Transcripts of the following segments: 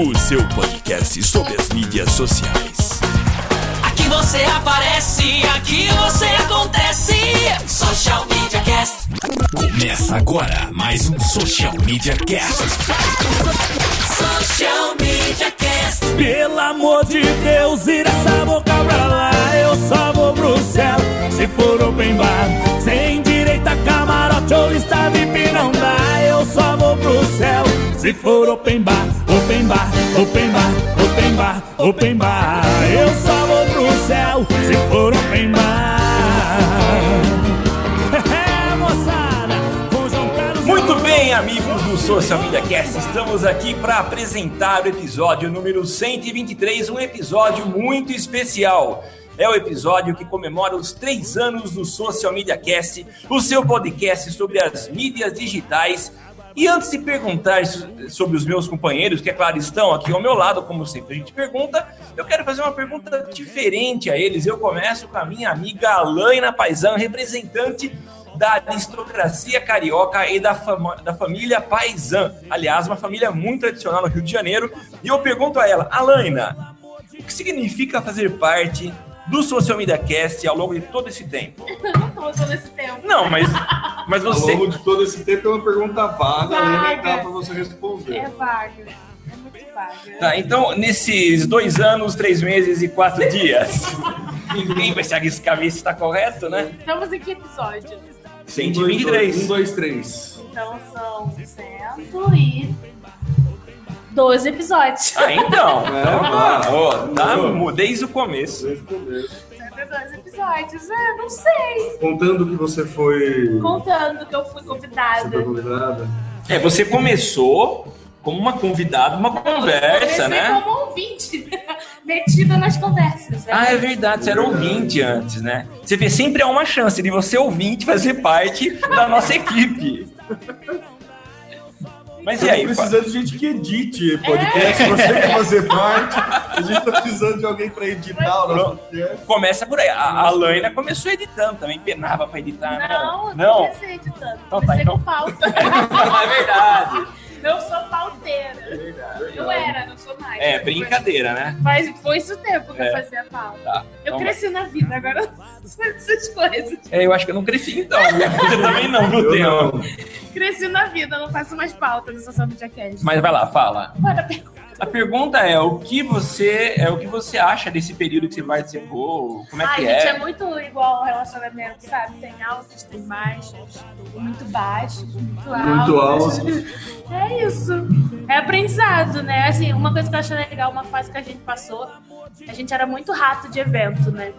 o seu podcast sobre as mídias sociais. Aqui você aparece, aqui você acontece. Social Media Cast. Começa agora mais um Social Media Cast. Social Media Cast. Pelo amor de Deus, vira essa boca pra lá. Eu só vou pro céu se for open bar. Sem direita, camarote ou lista VIP não dá. Eu só vou pro céu se for open bar, bar, open bar, open bar, open bar. Eu só vou pro céu se for open bar. É, moçada, com João Carlos. Muito bem, amigos do Social Media Cast, estamos aqui para apresentar o episódio número 123, um episódio muito especial. É o episódio que comemora os três anos do Social Media Cast, o seu podcast sobre as mídias digitais. E antes de perguntar so- sobre os meus companheiros, que é claro estão aqui ao meu lado, como sempre a gente pergunta, eu quero fazer uma pergunta diferente a eles. Eu começo com a minha amiga Alaina Paisan, representante da aristocracia carioca e da, da família Paisan. Aliás, uma família muito tradicional no Rio de Janeiro. E eu pergunto a ela, Alaina, o que significa fazer parte do Social Media Cast ao longo de todo esse tempo? Eu não tô todo esse tempo. Não, mas, mas Ao você. longo de todo esse tempo é uma pergunta vaga, Vaga. né? Dá pra você responder. É vaga. É muito vaga. Tá, então, nesses dois anos, três meses e quatro dias, ninguém vai se arriscar a ver se está correto, né? Estamos em que episódio? 123. Um, dois, três. Então são 112 episódios. Ah, então. É, então tá. ó, tá desde o começo. Desde o começo. 112 episódios. É, não sei. Contando que você foi, Contando que eu fui você foi convidada. convidada. É, você começou como uma convidada, uma conversa, Comecei né? como ouvinte. Metida nas conversas. né? Ah, é verdade, você era ouvinte antes, né? Você vê, sempre há uma chance de você ouvinte fazer parte da nossa equipe. Mas e aí? Precisando de gente que edite podcast, você quer fazer parte. A gente tá precisando de alguém pra editar o nosso podcast. Começa por aí. A, a Alaina começou editando também, penava pra editar, né? Não, eu não Não. comecei editando. Então tá, Comecei então- com pauta. é verdade. Eu sou pauteira. Eu era, não sou mais. É, brincadeira, né? Faz, foi isso o tempo que É. eu fazia pauta. Tá. Eu Então cresci na vida, agora eu não sei dessas coisas. É, eu acho que eu não cresci então. Você também não, viu, Theo? não. Cresci na vida, eu não faço mais pauta no Social Media Cast. Mas vai lá, fala. Bora, pergunta. A pergunta é o que você é o que você acha desse período que você participou? Como é Ai, que gente, é é? muito igual ao relacionamento, sabe? Tem altos, tem baixos, muito baixos, muito altos. Muito alto. É isso. É aprendizado, né? Assim, uma coisa que eu achei legal, uma fase que a gente passou, a gente era muito rato de evento, né?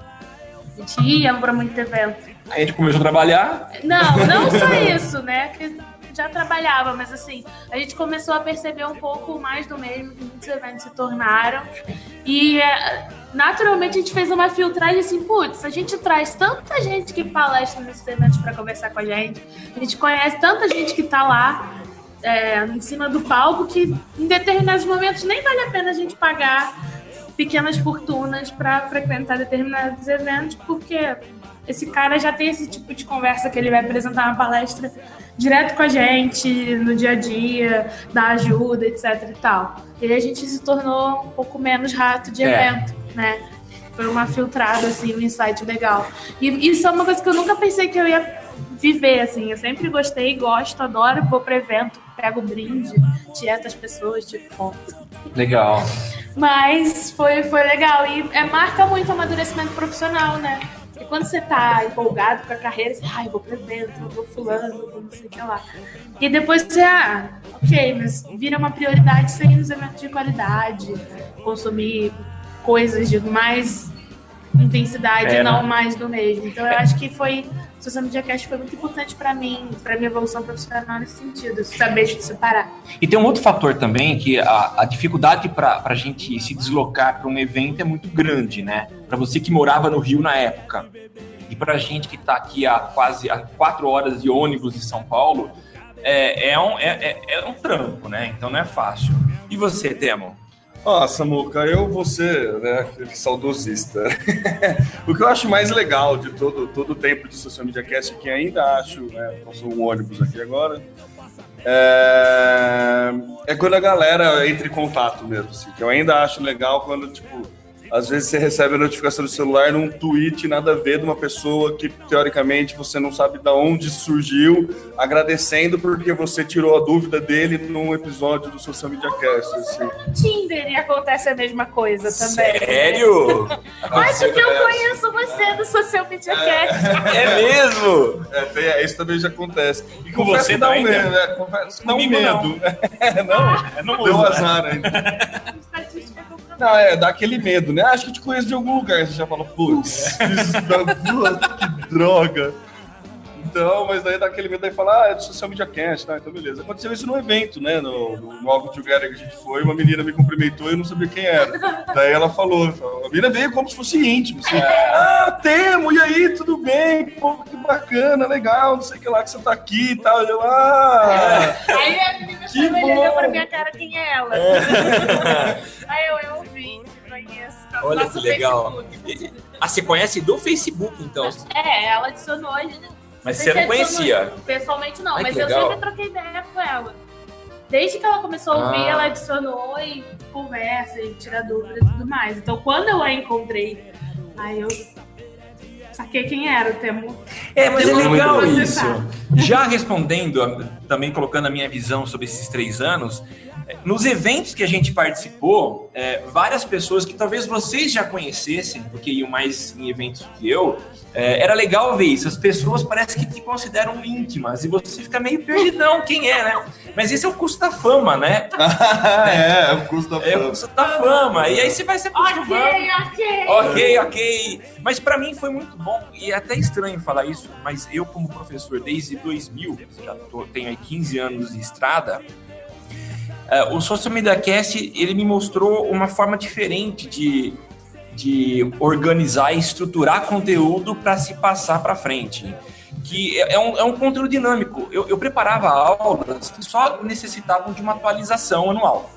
A gente ia pra muito evento. A gente começou a trabalhar. Não, não só isso, né? Que já trabalhava, mas assim, a gente começou a perceber um pouco mais do mesmo que muitos eventos se tornaram. E é, naturalmente a gente fez uma filtragem assim, putz, a gente traz tanta gente que palestra nesses eventos para conversar com a gente, a gente conhece tanta gente que tá lá é, em cima do palco que em determinados momentos nem vale a pena a gente pagar pequenas fortunas para frequentar determinados eventos, porque esse cara já tem esse tipo de conversa que ele vai apresentar uma palestra direto com a gente, no dia a dia, dar ajuda, etc e tal. E aí a gente se tornou um pouco menos rato de É. evento, né? Foi uma filtrada, assim, um insight legal. E isso é uma coisa que eu nunca pensei que eu ia viver, assim. Eu sempre gostei, gosto, adoro, vou pro evento, pego brinde, tieto as pessoas, tipo, foto. Legal. Mas foi, foi legal. E é, marca muito o amadurecimento profissional, né? E quando você tá empolgado com a carreira, você, ai, vou pro evento, eu vou fulano, vou não sei o que lá. E depois você, ah, ok, mas vira uma prioridade você ir nos eventos de qualidade, consumir coisas de mais intensidade É, e não né? mais do mesmo. Então eu acho que foi Social Media Cast foi muito importante pra mim, pra minha evolução profissional nesse sentido, saber se separar. E tem um outro fator também, que a, a dificuldade para a gente se deslocar para um evento é muito grande, né? Para você que morava no Rio na época, e para a gente que está aqui há quase a quatro horas de ônibus de São Paulo, é, é, um, é, é, é um trampo, né? Então não é fácil. E você, Temo? Ó, Samuca, eu vou ser né, saudosista. o que eu acho mais legal de todo, todo o tempo de Social Media Cast, que ainda acho, né, passou um ônibus aqui agora, é, é quando a galera entra em contato mesmo, assim, que eu ainda acho legal quando, tipo, às vezes você recebe a notificação do celular num tweet nada a ver de uma pessoa que, teoricamente, você não sabe de onde surgiu, agradecendo porque você tirou a dúvida dele num episódio do Social Media Cast. Assim. No Tinder e acontece a mesma coisa também. Sério? Acho que eu conheço você do Social Media Cast. É mesmo? É, tem- é, isso também já acontece. E Com você dá um também, medo, né? né? Confesso dá um Comigo não. medo. É, não, É, não deu uso, né? azar ainda. Estatística do Não, é, dá aquele medo, né? Acho que te conheço de algum lugar. Você já fala, putz, fiz isso da- putz, que droga. Então, mas daí dá aquele medo aí fala, ah, é do Social Media Cast, tá? Então beleza. Aconteceu isso no evento, né? No, no, no Algo Together que a gente foi, uma menina me cumprimentou e eu não sabia quem era. Daí ela falou, a menina veio como se fosse íntimo, assim, ah, Temo, e aí, tudo bem? Pô, que bacana, legal, não sei o que lá que você tá aqui e tal. Eu, ah, Aí a menina Que chama ele olhou pra minha cara quem é ela. Aí eu, eu vi, conheço. tá Olha que legal. Facebook. Ah, você conhece do Facebook, então? É, ela adicionou a gente. Mas você não conhecia? Pessoalmente não, Ai, mas eu legal. sempre troquei ideia com ela. Desde que ela começou a ouvir, Ah. ela adicionou e conversa e tira dúvida e tudo mais. Então quando eu a encontrei, aí eu saquei quem era o Temu. É, mas é Temos legal muito pra isso. Já respondendo, também colocando a minha visão sobre esses três anos, nos eventos que a gente participou, eh, várias pessoas que talvez vocês já conhecessem, porque iam mais em eventos que eu, eh, era legal ver isso. As pessoas parecem que te consideram íntimas e você fica meio perdidão quem é, né? Mas esse é o custo da fama, né? é, é o custo da É o fama. custo da fama. E aí você vai se acostumando. Ok, ok. Ok, ok. Mas pra mim foi muito bom e é até estranho falar isso, mas eu como professor desde 2000, já tô- tenho aí 15 anos de estrada, eh, o Social Media Cast ele me mostrou uma forma diferente de, de organizar e estruturar conteúdo para se passar para frente. Que é é um, é um conteúdo dinâmico. Eu, eu preparava aulas que só necessitavam de uma atualização anual.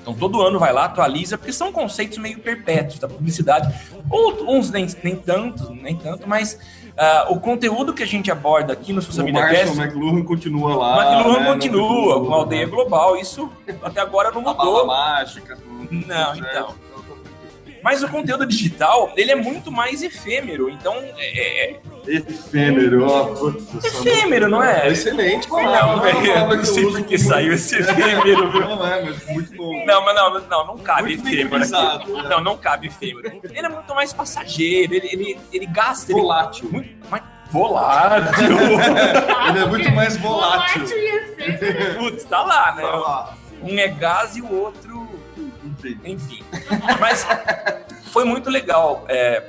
Então todo ano vai lá, atualiza, porque são conceitos meio perpétuos da publicidade. Ou, uns nem, nem tanto, nem tanto, mas ah, o conteúdo que a gente aborda aqui no O Media Marshall Cast, McLuhan continua o lá. McLuhan né, continua no- com a aldeia global, isso até agora não A mudou. mágica. tudo Não, então. Mas o conteúdo digital, ele é muito mais efêmero, então é, é Efêmero, ó. putz, efêmero, não é? Excelente Não, palavra. é uma eu palavra não que eu sei porque saiu esse efêmero, viu? Não é, mas muito bom. Não, mas não, não, não cabe Muito efêmero aqui. né? Não, não cabe efêmero. Ele é muito mais passageiro, ele, ele, ele gasta. ele- Volátil. muito mais volátil. Ele é muito mais volátil. Volátil e efêmero. Putz, tá lá, né? Tá lá. Um é gás e o outro Enfim. enfim. Mas foi muito legal é,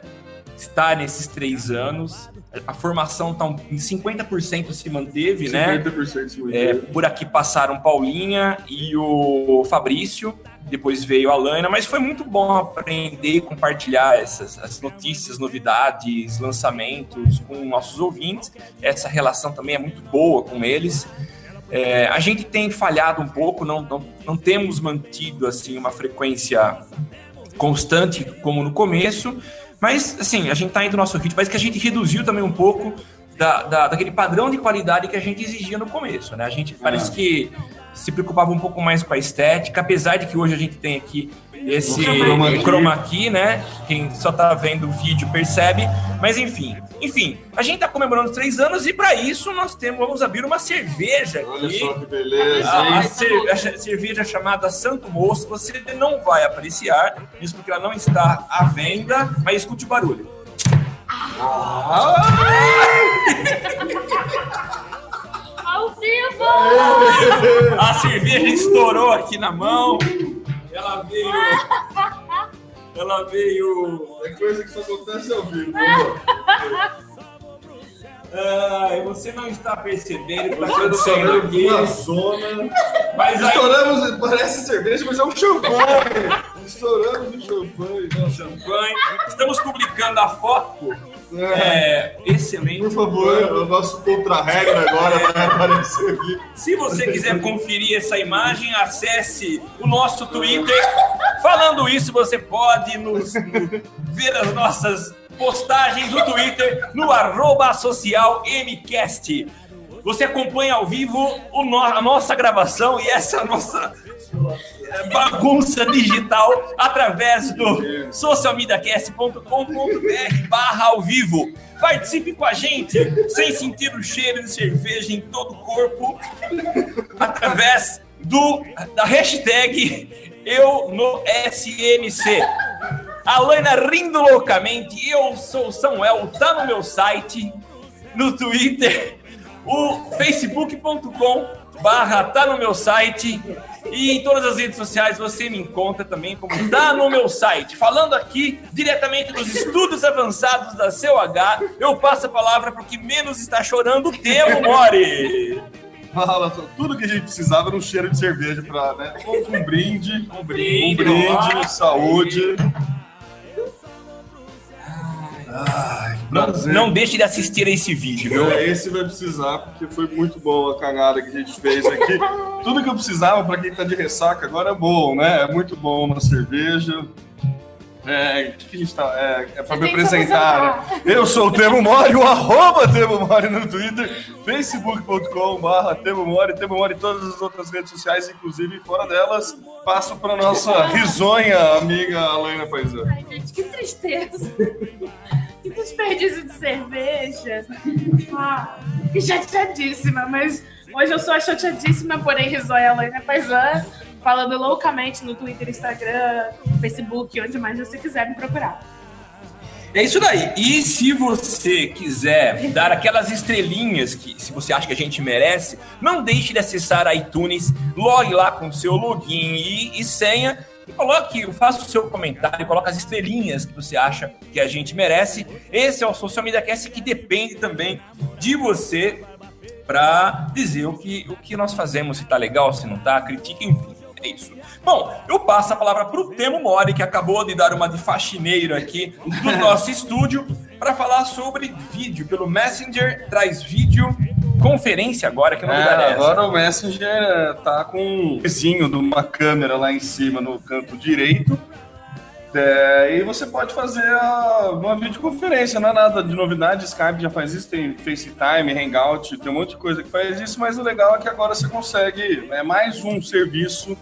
estar nesses três anos. A formação tá em 50% se manteve, né? 50% se É, manteve. por aqui passaram Paulinha e o Fabrício, depois veio a Lana, mas foi muito bom aprender e compartilhar essas as notícias, novidades, lançamentos com nossos ouvintes. Essa relação também é muito boa com eles. É, a gente tem falhado um pouco, não, não, não temos mantido assim uma frequência constante como no começo, mas assim, a gente tá indo no nosso ritmo, mas que a gente reduziu também um pouco da, da- daquele padrão de qualidade que a gente exigia no começo, né? A gente parece que se preocupava um pouco mais com a estética, apesar de que hoje a gente tem aqui esse Chroma key. né? Quem só tá vendo o vídeo percebe, mas enfim, enfim, a gente tá comemorando três anos e para isso nós temos vamos abrir uma cerveja Olha aqui. só que beleza, A, a cer- a cer- cerveja chamada Santo Moço, você não vai apreciar, isso porque ela não está à venda, mas escute o barulho. Ao vivo! A cerveja estourou aqui na mão, ela veio. Ela veio. É coisa que só acontece ao vivo. Ai, você não está percebendo o que está Você acontecendo aqui. uma zona. Mas aí, Estouramos, parece cerveja, mas é um champanhe. Estouramos um champanhe. Nossa, champanhe. Estamos publicando a foto. é. É, excelente. Por favor, o nosso contra-regra agora vai aparecer aqui. Se você quiser conferir essa imagem, acesse o nosso Twitter. Falando isso, você pode nos, no- ver as nossas postagens no Twitter no arroba social MCast. Você acompanha ao vivo o no- a nossa gravação e essa nossa bagunça digital através do socialmediacast.com.br barra ao vivo. Participe com a gente sem sentir o cheiro de cerveja em todo o corpo através do, da hashtag eu no SMC. A Laina rindo loucamente, eu sou Samuel, tá no meu site, no Twitter, o facebook.com barra tá no meu site e em todas as redes sociais você me encontra também como tá no meu site. Falando aqui diretamente dos estudos avançados da CUH, eu passo a palavra para o que menos está chorando, Temo Mori. Fala, tudo que a gente precisava era um cheiro de cerveja pra, né? Um, um brinde. Um brinde, Um brinde, saúde. Ai, Não, prazer. não deixe de assistir a esse vídeo, viu? É, esse vai precisar, porque foi muito bom a cagada que a gente fez aqui. Tudo que eu precisava pra quem tá de ressaca agora é bom, né? É muito bom uma cerveja. É, que, que a gente tá. É, é pra Você me apresentar, né? Eu sou o Temo Mori, o arroba Temo Mori no Twitter, facebook.com.br Temo Mori, Temo Mori em todas as outras redes sociais, inclusive fora delas. Passo pra nossa risonha amiga Alaina Paisano. Ai, gente, que tristeza. Que desperdício de cerveja. Ah, que chateadíssima, mas hoje eu sou a chateadíssima, porém risóia Helena Paisan, falando loucamente no Twitter, Instagram, Facebook, onde mais você quiser me procurar. É isso daí. E se você quiser dar aquelas estrelinhas que se você acha que a gente merece, não deixe de acessar a iTunes, logue lá com seu login e, e senha e coloque, faça o seu comentário, coloque as estrelinhas que você acha que a gente merece. Esse é o Social Media Cast que depende também de você para dizer o que, o que nós fazemos, se tá legal, se não tá, critique, enfim. É isso. Bom, eu passo a palavra pro Temo Mori, que acabou de dar uma de faxineiro aqui do nosso estúdio, para falar sobre vídeo. Pelo Messenger, traz vídeo, conferência agora, que não É, lugar é agora o Messenger tá com um vizinho de uma câmera lá em cima no canto direito. É, e você pode fazer uma videoconferência, não é nada de novidade. Skype já faz isso, tem FaceTime, Hangout, tem um monte de coisa que faz isso, mas o legal é que agora você consegue. É mais um serviço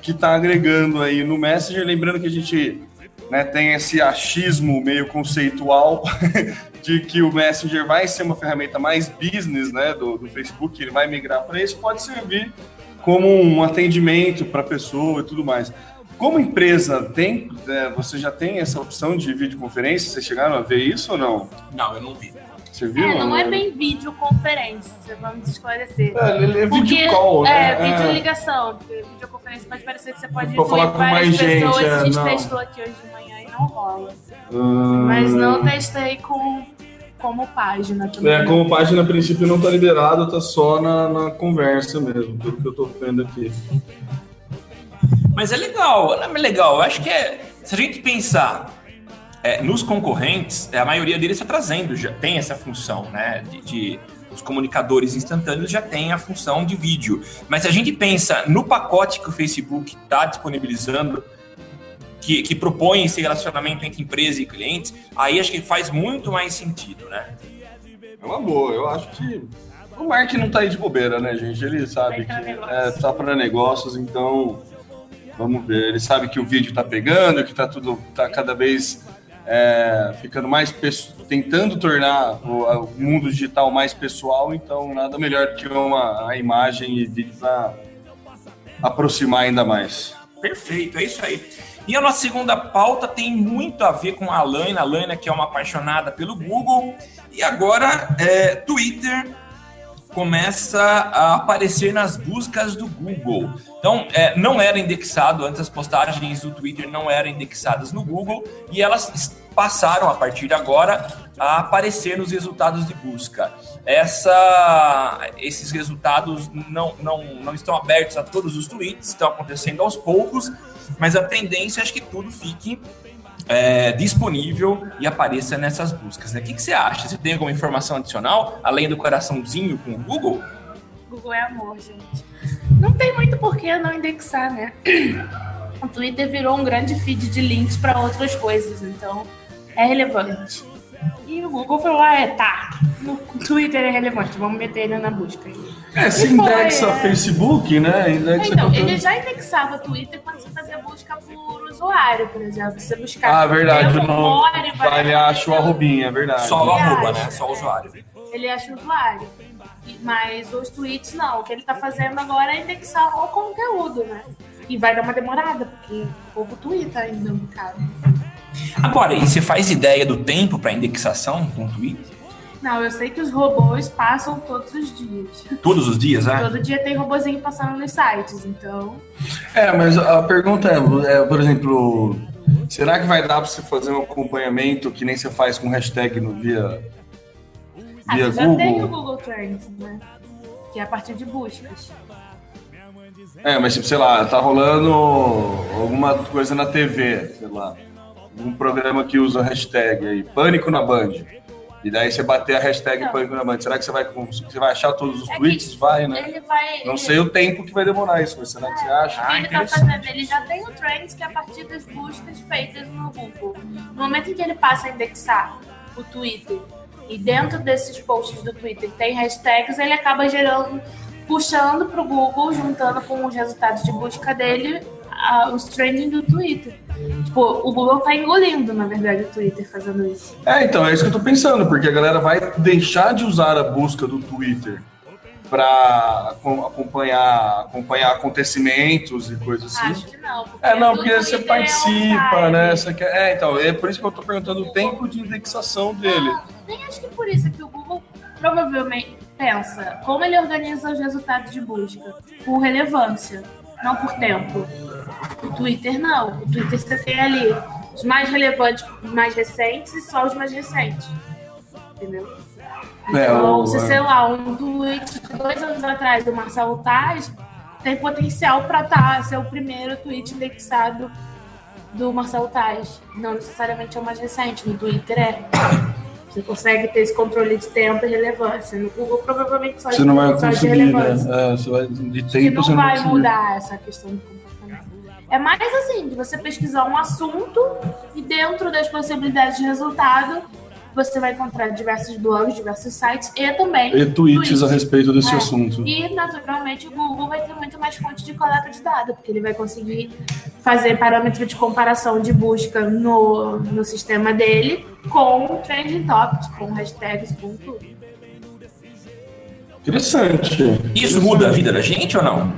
que está agregando aí no Messenger. Lembrando que a gente né, tem esse achismo meio conceitual de que o Messenger vai ser uma ferramenta mais business né, do, do Facebook, ele vai migrar para isso, pode servir como um atendimento para a pessoa e tudo mais. Como empresa, tem, é, você já tem essa opção de videoconferência? Vocês chegaram a ver isso ou não? Não, eu não vi. Você viu? É, não é bem videoconferência, vamos esclarecer. É, ele é Porque, call, é, né? videoligação. Porque videoconferência pode parecer que você pode Pra falar incluir com várias mais gente, pessoas. é, a gente não. testou aqui hoje de manhã e não rola. Hum, Mas não testei com, como página também. É, como página a princípio não tá liberado, tá só na, na conversa mesmo, pelo que eu tô vendo aqui. Mas é legal, é legal. Eu acho que é. Se a gente pensar é, nos concorrentes, é, a maioria deles está trazendo, já tem essa função, né? De, de- os comunicadores instantâneos já têm a função de vídeo. Mas se a gente pensa no pacote que o Facebook está disponibilizando, que, que propõe esse relacionamento entre empresa e clientes, aí acho que faz muito mais sentido, né? É uma boa, eu acho que. O Mark não tá aí de bobeira, né, gente? Ele sabe que Tá pra negócios. é, tá para negócios, então vamos ver. Ele sabe que o vídeo tá pegando, que tá tudo tá cada vez é, ficando mais tentando tornar o, o mundo digital mais pessoal, então nada melhor que uma a imagem e vídeo para aproximar ainda mais. Perfeito, é isso aí. E a nossa segunda pauta tem muito a ver com a Alaina, a Alaina que é uma apaixonada pelo Google, e agora é, Twitter começa a aparecer nas buscas do Google. Então, é, não era indexado, antes as postagens do Twitter não eram indexadas no Google e elas passaram, a partir de agora, a aparecer nos resultados de busca. Essa, esses resultados não, não, não estão abertos a todos os tweets, estão acontecendo aos poucos, mas a tendência é que tudo fique é, disponível e apareça nessas buscas. Né? O que, que você acha? Você tem alguma informação adicional, além do coraçãozinho com o Google? Google é amor, gente. Não tem muito por que não indexar, né? O Twitter virou um grande feed de links para outras coisas, então é relevante. E o Google falou: ah, é, tá. No Twitter é relevante, vamos meter ele na busca. É, se E foi, indexa é. Facebook, né? Indexa Então, conteúdo. ele já indexava o Twitter quando você fazia busca por usuário, por exemplo. Você buscava Ah, verdade. Não, ele acha o arrobinha, é verdade. Só o arroba, né? Só o usuário. ele acha o usuário. Mas os tweets não. O que ele tá fazendo agora é indexar o conteúdo, né? E vai dar uma demorada, porque o povo twitta ainda um bocado. Agora, e você faz ideia do tempo para indexação com o tweet? Não, eu sei que os robôs passam todos os dias. Todos os dias, né? Todo dia tem robozinho passando nos sites, então. É, mas a pergunta é, é, por exemplo, será que vai dar pra você fazer um acompanhamento que nem você faz com hashtag no via, Ah, via já tem o Google? Trends, né? Que é a partir de buscas. É, mas tipo, sei lá, tá rolando alguma coisa na TV, sei lá, um programa que usa hashtag aí, pânico na Band. E daí você bater a hashtag Não. pânico na Band. Será que você vai, você vai achar todos os É tweets? Vai, né? Ele vai. Não ele- sei o tempo que vai demorar isso, mas será que você acha? Ah, ele tá fazendo? Ele já tem o Trends, que é a partir das buscas feitas no Google. No momento em que ele passa a indexar o Twitter e dentro desses posts do Twitter tem hashtags, ele acaba gerando, puxando pro Google, juntando com os resultados de busca dele, ah, os trending do Twitter. Tipo, o Google tá engolindo, na verdade, o Twitter fazendo isso. É, então, é isso que eu tô pensando, porque a galera vai deixar de usar a busca do Twitter para acompanhar, acompanhar acontecimentos e coisas assim. Acho que não. É, não, o porque você Twitter participa, é né? Você quer... É, então, é por isso que eu tô perguntando o tempo de indexação dele. Não, nem acho que por isso que o Google provavelmente pensa como ele organiza os resultados de busca por relevância, não por tempo. O Twitter não. O Twitter você tem ali os mais relevantes, os mais recentes e só os mais recentes. Entendeu? É, Então, o- se sei lá, um tweet de dois anos atrás do Marcelo Taz tem potencial para tá, ser o primeiro tweet indexado do Marcelo Taz. Não necessariamente é o mais recente, no Twitter é. Você consegue ter esse controle de tempo e relevância. No Google, provavelmente só Você não vai conseguir, né? É, você vai, de Que tempo não você não vai mudar essa questão do comportamento. É mais assim, de você pesquisar um assunto e dentro das possibilidades de resultado, você vai encontrar diversos blogs, diversos sites e também E tweets a respeito desse É. assunto. e, naturalmente, o Google vai ter muito mais fonte de coleta de dados, porque ele vai conseguir fazer parâmetro de comparação de busca no, no sistema dele com trending topics, com hashtags, com tudo. Interessante. Isso muda a vida da gente ou não?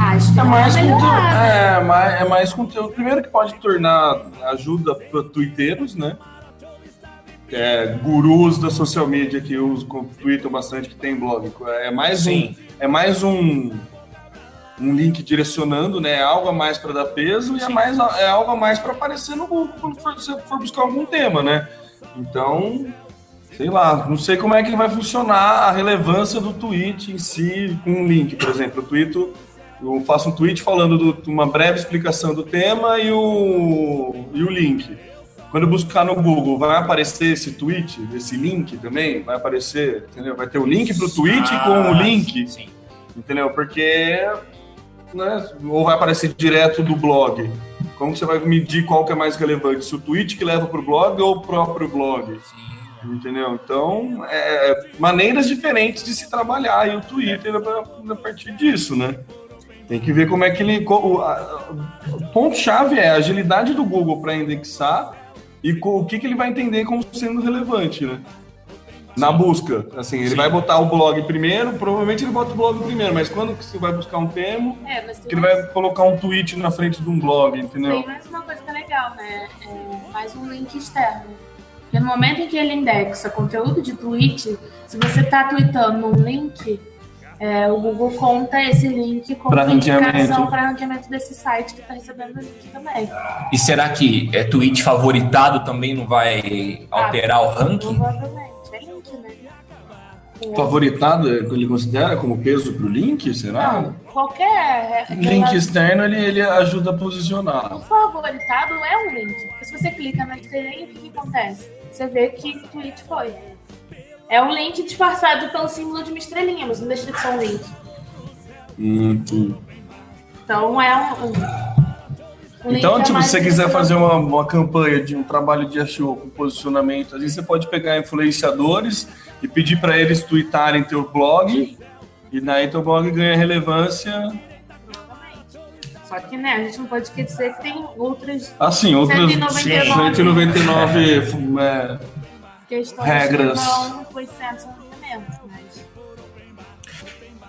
Acho que É vai mais, conteúdo, melhorar. é, mais, é mais conteúdo. Primeiro que pode tornar ajuda para twitteiros, né? É, gurus da social media que usam, tweetam bastante, que tem blog. É mais Sim. um, é mais um, um link direcionando, né? É algo a mais para dar peso e é, mais, é algo a mais para aparecer no Google quando você for buscar algum tema, né? Então, sei lá, não sei como é que vai funcionar a relevância do tweet em si com um link, por exemplo. Eu, tweeto, eu faço um tweet falando do- de uma breve explicação do tema e o, e o link. Quando eu buscar no Google, vai aparecer esse tweet, esse link também? Vai aparecer, entendeu? Vai ter o link para o tweet Ah, com o link, Sim. entendeu? Porque, né, ou vai aparecer direto do blog. Como você vai medir qual que é mais relevante? Se o tweet que leva para o blog ou o próprio blog? Entendeu? Então, é, maneiras diferentes de se trabalhar e o Twitter a, a partir disso, né? Tem que ver como é que ele. O, ponto-chave é a agilidade do Google para indexar e o que, que ele vai entender como sendo relevante, né? Na busca. Assim, ele Sim. vai botar o blog primeiro, provavelmente ele bota o blog primeiro, mas quando que você vai buscar um termo, É, que ele mais- vai colocar um tweet na frente de um blog, entendeu? Tem mais uma coisa que é legal, né? É mais um link externo. Porque no momento em que ele indexa conteúdo de tweet, se você tá tweetando um link, é, o Google conta esse link como Pra indicação para ranqueamento desse site que está recebendo o link também. E será que é tweet favoritado também não vai alterar o ranking? Provavelmente. É link? O- Favoritado, ele considera como peso pro link, será? Não, qualquer. Link externo, ele, ele ajuda a posicionar. O favoritado é um link. Porque se você clica na estrelinha, o que, acontece? Você vê que tweet foi. É um link disfarçado pelo símbolo de uma estrelinha, mas não deixa de ser um link. Hum. Então é um. um- link Então, é tipo, mais se você quiser direcionado. fazer uma, uma campanha de um trabalho de SEO com posicionamento, às vezes você pode pegar influenciadores e pedir para eles tweetarem teu blog, e daí teu blog ganha relevância. Só que, né, a gente não pode esquecer que tem outras Assim, outras 199. 199 é, questões Regras. que. Mas...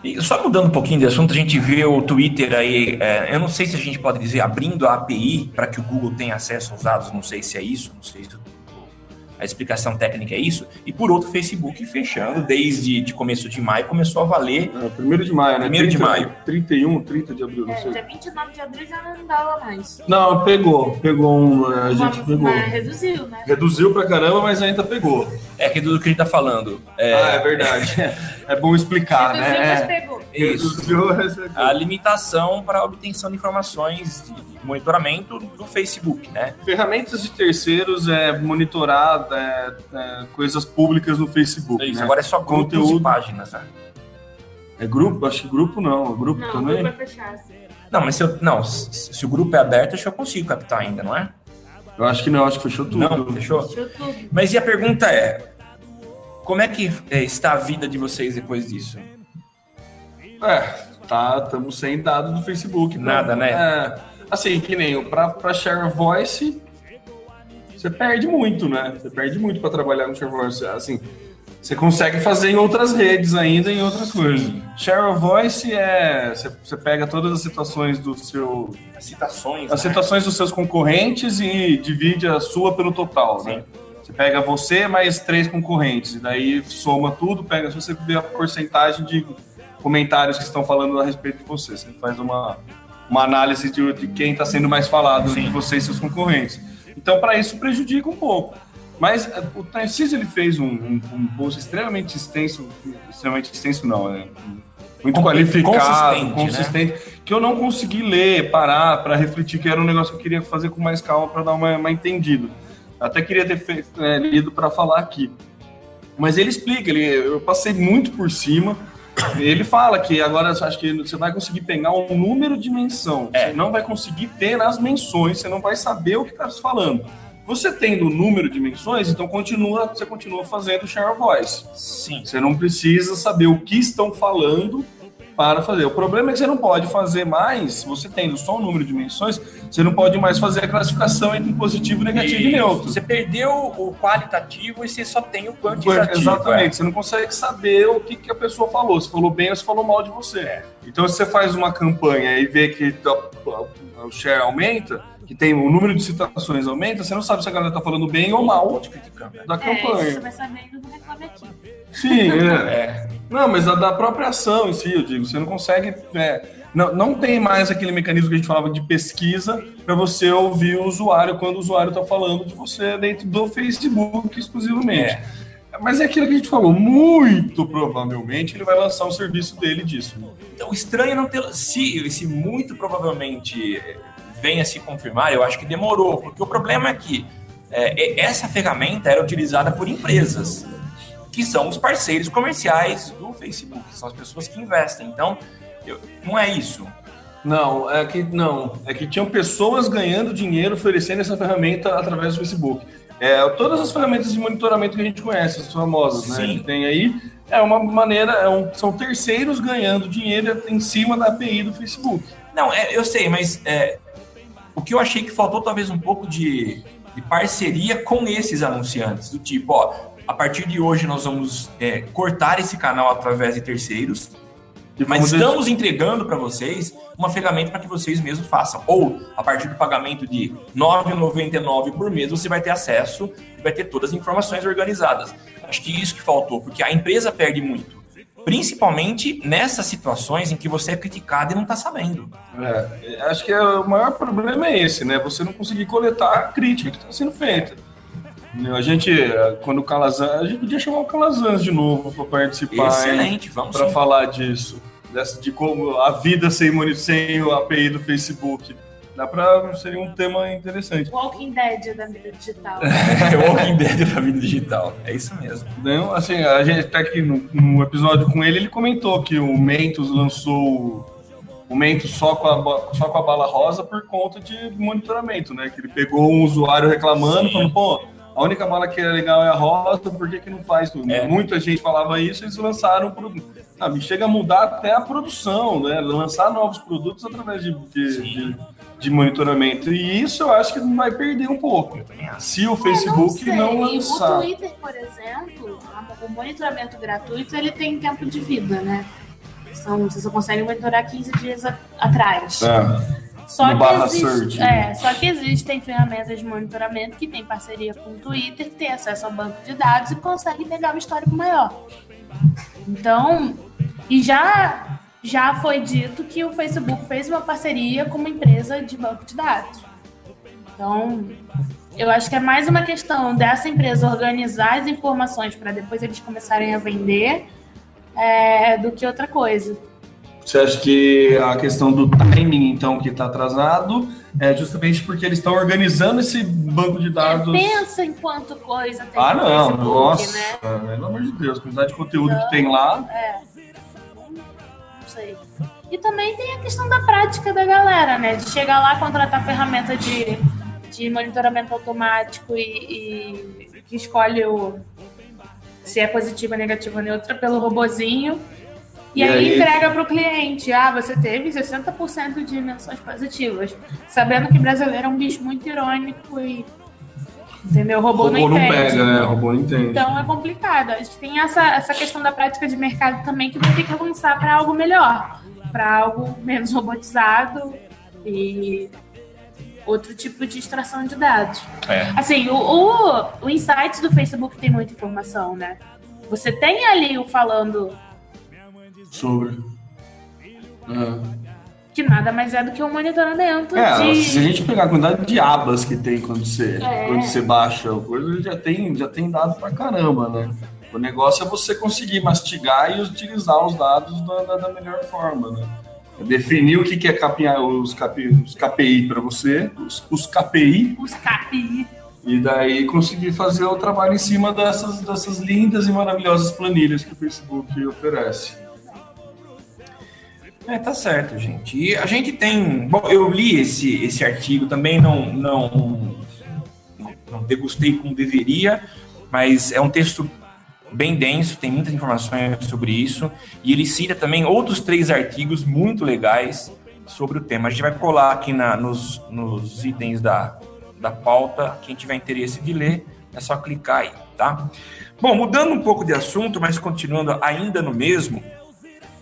E só mudando um pouquinho de assunto, a gente vê o Twitter aí, é, eu não sei se a gente pode dizer abrindo a API para que o Google tenha acesso aos dados, não sei se é isso, não sei se a explicação técnica é isso, e por outro, o Facebook fechando desde de começo de maio, começou a valer. é, primeiro de maio, né? Primeiro de 30, maio. 31, 30 de abril, não É, sei. dia 29 de abril já não dava mais. Não, pegou, pegou um, a gente pegou. mas reduziu, né? Reduziu pra caramba, mas ainda pegou. É aquilo do que a gente tá falando. É, Ah, é verdade. É bom explicar, reduziu, mas né? pegou. é isso. Reduziu, mas pegou. A limitação para a obtenção de informações de monitoramento do Facebook, né? Ferramentas de terceiros é monitorar é, é, coisas públicas no Facebook. É isso. né? Agora é só grupos Conteúdo. e páginas, né? É grupo? Acho que grupo não. É grupo Não, também? fechar. assim. Não, mas se, eu, não, se, se o grupo é aberto, acho que eu consigo captar ainda, não é? Eu acho que não, acho que fechou tudo. Não, fechou? Fechou tudo. Mas e a pergunta é: como é que é, está a vida de vocês depois disso? É, tá, estamos sem dados do Facebook. pra- Nada, né? É, assim, que nem o pra, pra share voice, você perde muito, né? Você perde muito para trabalhar no share voice. Assim, você consegue fazer em outras redes ainda, em outras coisas. Share voice é. Você, pega todas as situações do seu. As citações. As né? situações dos seus concorrentes e divide a sua pelo total, né? Você pega você mais três concorrentes, e daí soma tudo, pega, se você vê a porcentagem de comentários que estão falando a respeito de você. Você faz uma, uma análise de, de quem está sendo mais falado de você e seus concorrentes. Então, para isso, prejudica um pouco. Mas eh, o Tarcísio ele fez um, um, um post extremamente extenso, extremamente extenso não, né? muito qualificado, consistente, consistente, que eu não consegui ler, parar para refletir, que era um negócio que eu queria fazer com mais calma para dar uma, uma entendida. Até queria ter feito, é, lido para falar aqui. Mas ele explica, ele, eu passei muito por cima. Ele fala que agora acho que você vai conseguir pegar um número de menção. É. Você não vai conseguir ter nas menções, você não vai saber o que está se falando. Você tendo o número de menções, então continua, você continua fazendo share voice. Sim. Você não precisa saber o que estão falando para fazer. O problema é que você não pode fazer mais, você tendo só o número de menções, você não pode mais fazer a classificação entre positivo, negativo e Isso. neutro. Você perdeu o qualitativo e você só tem o quantitativo. Exatamente, você não consegue saber o que, que a pessoa falou, se falou bem ou se falou mal de você. Então, se você faz uma campanha e vê que a- o share aumenta, que tem o número de citações aumenta, você não sabe se a galera tá falando bem ou mal É. criticando. né? da É, isso você campanha. vai saber indo no Reclame Aqui. Sim, é. É. Não, mas a da própria ação em si, eu digo, você não consegue. é, não, não tem mais aquele mecanismo que a gente falava de pesquisa para você ouvir o usuário quando o usuário está falando de você dentro do Facebook exclusivamente. É. Mas é aquilo que a gente falou, muito provavelmente ele vai lançar um serviço dele disso. né? Então, estranho é não ter. Se, se muito provavelmente venha se confirmar, eu acho que demorou, porque o problema é que é, essa ferramenta era utilizada por empresas, que são os parceiros comerciais do Facebook, são as pessoas que investem. Então, eu- não é isso. Não, é que não, é que tinham pessoas ganhando dinheiro oferecendo essa ferramenta através do Facebook. É, todas as ferramentas de monitoramento que a gente conhece, as famosas, né, Sim. que tem aí, é uma maneira, é um- são terceiros ganhando dinheiro em cima da API do Facebook. Não, é, eu sei, mas é, o que eu achei que faltou talvez um pouco de, de parceria com esses anunciantes, do tipo, ó, a partir de hoje nós vamos é, cortar esse canal através de terceiros, mas estamos entregando para vocês uma ferramenta para que vocês mesmos façam. Ou, a partir do pagamento de R$ 9,99 por mês, você vai ter acesso e vai ter todas as informações organizadas. Acho que isso que faltou, porque a empresa perde muito. Principalmente nessas situações em que você é criticado e não está sabendo. É, acho que é, o maior problema é esse, né? Você não conseguir coletar a crítica que está sendo feita. A gente, quando o Calazans, a gente podia chamar o Calazans de novo para participar. Excelente, vamos Para falar disso, de como a vida sem, sem o API do Facebook. Dá para seria um tema interessante. Walking Dead da mídia digital. É o Walking Dead da vida digital. É isso mesmo. Então, assim, a gente até aqui no, no episódio com ele, ele comentou que o Mentos lançou o Mentos só com, a, só com a bala rosa por conta de monitoramento, né? Que ele pegou um usuário reclamando, Sim. falando, pô, a única bala que é legal é a rosa, por que, que não faz tudo? É. Muita gente falava isso, eles lançaram o produto. Ah, me chega a mudar até a produção, né? Lançar novos produtos através de, de, de- de monitoramento. E isso eu acho que vai perder um pouco. Se o Facebook sei. não O lançar. Twitter, por exemplo, o monitoramento gratuito, ele tem tempo de vida, né? São, você só consegue monitorar 15 dias a- atrás. É. Só No que, barra existe- é, né? só que existem ferramentas de monitoramento que têm parceria com o Twitter, que tem acesso ao banco de dados e conseguem pegar o histórico maior. Então, e já, já foi dito que o Facebook fez uma parceria com uma empresa de banco de dados. Então, eu acho que é mais uma questão dessa empresa organizar as informações para depois eles começarem a vender é, do que outra coisa. Você acha que a questão do timing, então, que está atrasado, é justamente porque eles estão organizando esse banco de dados. Pensa em quanto coisa tem Ah, não, Facebook, nossa, né? pelo amor de Deus, a quantidade de conteúdo que tem lá. Não sei. E também tem a questão da prática da galera, né? De chegar lá, contratar ferramenta de, de monitoramento automático e, e que escolhe o, se é positiva, negativa, neutra pelo robozinho. E, E aí, aí- entrega para o cliente. Ah, você teve 60% de menções positivas. Sabendo que brasileiro é um bicho muito irônico e. Entendeu? O robô, robô não não entende. pega, né? O robô não entende. Então é complicado. A gente tem essa, essa questão da prática de mercado também que vai ter que avançar para algo melhor, para algo menos robotizado e outro tipo de extração de dados. É. Assim, o, o, o Insights do Facebook tem muita informação, né? Você tem ali o falando Sobre. É. que nada mais é do que um monitoramento É, de. se a gente pegar a quantidade de abas que tem quando você, É. quando você baixa o coisa, já tem, já tem dado pra caramba, né? O negócio é você conseguir mastigar e utilizar os dados da, da- da melhor forma, né? É Definir o que, que é KPI, os, KPI, os KPI para você, os, os KPI, Os KPI. e daí conseguir fazer o trabalho em cima dessas, dessas lindas e maravilhosas planilhas que o Facebook oferece. É, tá certo, gente. E a gente tem. Bom, eu li esse, esse artigo também, não, não, não degustei como deveria, mas é um texto bem denso, tem muitas informações sobre isso. E ele cita também outros três artigos muito legais sobre o tema. A gente vai colar aqui na, nos, nos itens da, da pauta. Quem tiver interesse de ler, é só clicar aí, tá? Bom, mudando um pouco de assunto, mas continuando ainda no mesmo.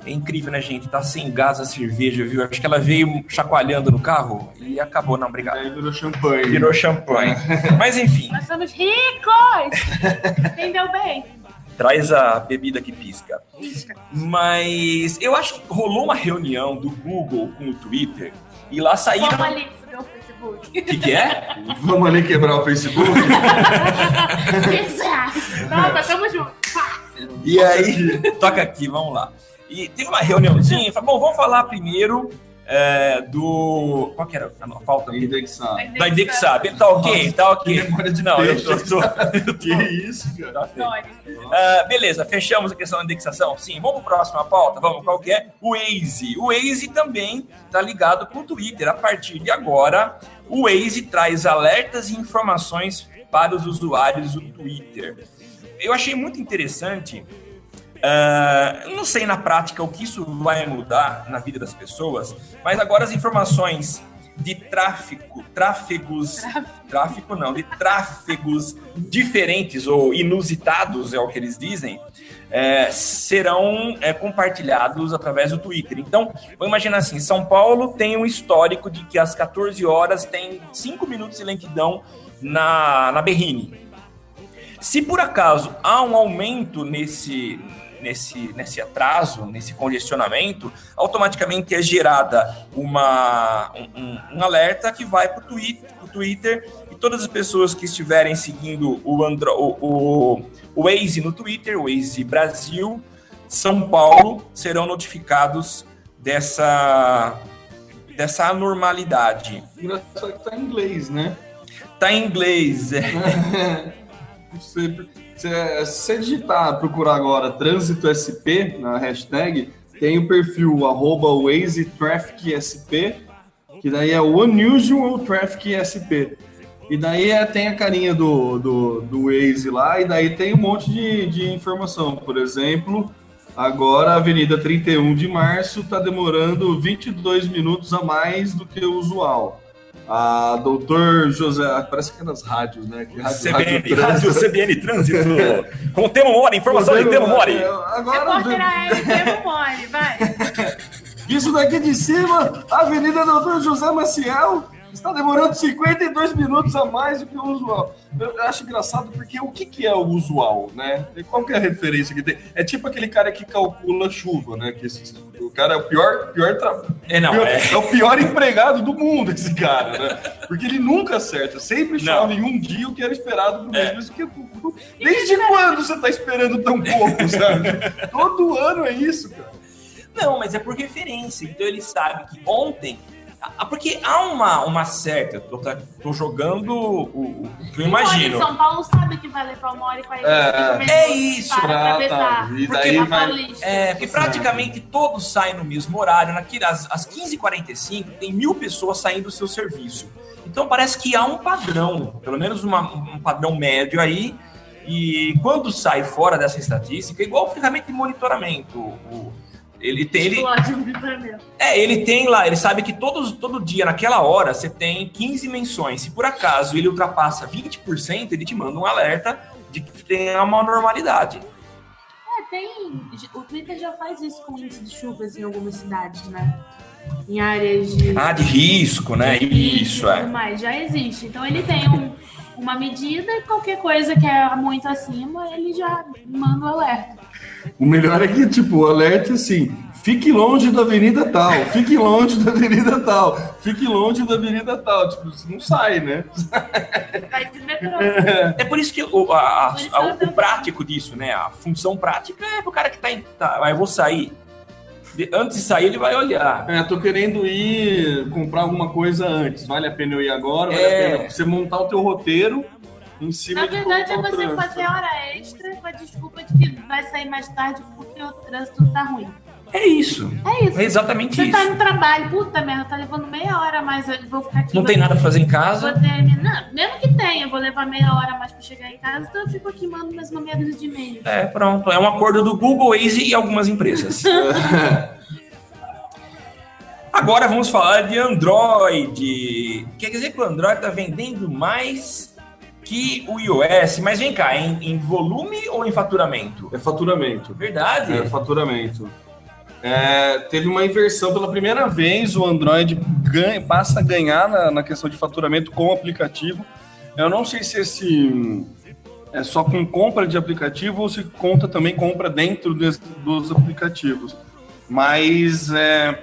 É incrível, né, gente? Tá sem gás a cerveja, viu? Acho que ela veio chacoalhando no carro e acabou, não, obrigado. Daí virou champanhe. Virou champanhe. Mas enfim, Nós somos ricos! Entendeu bem? traz a bebida que pisca. Mas eu acho que rolou uma reunião do Google com o Twitter e lá saíram. Vamos ali, fuder o Facebook. O que, que é? Vamos ali quebrar o Facebook? Exato. Toma, tamo junto. E aí, toca aqui, vamos lá. E teve uma reuniãozinha, falou, bom, vamos falar primeiro é, do. Qual que era a pauta? Indexar. Da Indexab. Tá ok, tá ok. que memória de Não, eu tô. tô- eu Que tô- isso, cara? tá Ah, beleza, fechamos a questão da indexação? Sim, vamos para a próxima pauta? Vamos, qual que é? O Waze. O Waze também está ligado com o Twitter. A partir de agora, o Waze traz alertas e informações para os usuários do Twitter. Eu achei muito interessante. Eu não sei na prática o que isso vai mudar na vida das pessoas, mas agora as informações de tráfico, tráfegos, tráfico não, de tráfegos diferentes ou inusitados, é o que eles dizem, é, serão é, compartilhados através do Twitter. Então, vamos imaginar assim, São Paulo tem um histórico de que às 14 horas tem 5 minutos de lentidão na, na Berrine. Se por acaso há um aumento nesse, nesse, nesse atraso, nesse congestionamento, automaticamente é gerada uma, um, um alerta que vai para o Twitter, Twitter e todas as pessoas que estiverem seguindo o, Andro, o, o, o Waze no Twitter, o Waze Brasil, São Paulo, serão notificados dessa, dessa anormalidade. Engraçado que tá em inglês, né? Tá em inglês. É. Você, se você digitar, procurar agora Trânsito SP na hashtag, tem o perfil arroba Waze Traffic SP, que daí é o Unusual Traffic SP. E daí é, tem a carinha do, do, do Waze lá, e daí tem um monte de, de informação. Por exemplo, agora a Avenida 31 de Março está demorando 22 minutos a mais do que o usual. A doutor José, parece que é nas rádios, né? Que rádio, CBN, rádio, CBN Trânsito. Com o Temo Mori, informação de Temo Mori. Agora, Repórter AR, Temo Mori, vai. Isso daqui de cima, Avenida Doutor José Maciel, está demorando 52 minutos a mais do que o usual. Eu acho engraçado porque o que, que é o usual, né? Qual que é a referência que tem? É tipo aquele cara que calcula chuva, né? Que esse, o cara é o pior, pior, tra... é, não, pior é... é... o pior empregado do mundo, esse cara, né? Porque ele nunca acerta. Sempre chove em um dia o que era esperado pro É. mesmo. Que... Desde quando você tá esperando tão pouco, sabe? Todo ano é isso, cara. Não, mas é por referência. Então ele sabe que ontem. Ah, Porque há uma, uma certa. Eu tô, tô jogando o, o que eu imagino. São Paulo sabe que vai levar uma hora e quarenta É, minutos é isso, para pra- atravessar. tá. E Porque daí na vai-. É, porque praticamente todos saem no mesmo horário. Às, às 15h45, tem mil pessoas saindo do seu serviço. Então parece que há um padrão, pelo menos uma- um padrão médio aí. E quando sai fora dessa estatística, igual o ferramenta de monitoramento. o- ele tem. Ele, um é, ele tem lá, ele sabe que todos, todo dia, naquela hora, você tem 15 menções. Se por acaso ele ultrapassa 20%, ele te manda um alerta de que tem uma normalidade. É, tem. O Twitter já faz isso com índice de chuvas em algumas cidades, né? Em áreas de. Ah, de risco, né? e Isso, tudo é. mais. Já existe. Então ele tem um- uma medida e qualquer coisa que é muito acima, ele já manda o alerta. O melhor é que, tipo, o alerta é assim: fique longe da avenida tal, fique longe da avenida tal, fique longe da avenida tal. Tipo, você não sai, né? Vai de metrô. É por isso que o, a- a- a- o prático disso, né? A função prática é pro cara que tá em. Tá, ah, eu vou sair. Antes de sair, ele vai olhar. É, tô querendo ir comprar alguma coisa antes. Vale a pena eu ir agora? Vale É. a pena você montar o teu roteiro em cima Na de verdade, é você trânsito. fazer hora extra com a desculpa de que vai sair mais tarde porque o trânsito tá ruim. É isso. É isso. É exatamente Você isso. tá no trabalho, puta merda, tá levando meia hora a mais, eu vou ficar aqui. Não vou- tem nada pra fazer em Vou casa. terminar. Mesmo que tenha, eu vou levar meia hora a mais pra chegar em casa, então eu fico aqui mandando mais uma meia dúzia de e-mail. É, pronto. É um acordo do Google, Waze e algumas empresas. Agora vamos falar de Android. Quer dizer que o Android tá vendendo mais que o iOS. Mas vem cá, em, em volume ou em faturamento? É faturamento. Verdade? É, faturamento. É, teve uma inversão pela primeira vez, o Android ganha, passa a ganhar na, na questão de faturamento com o aplicativo. Eu não sei se esse é só com compra de aplicativo ou se conta também compra dentro dos aplicativos. Mas é,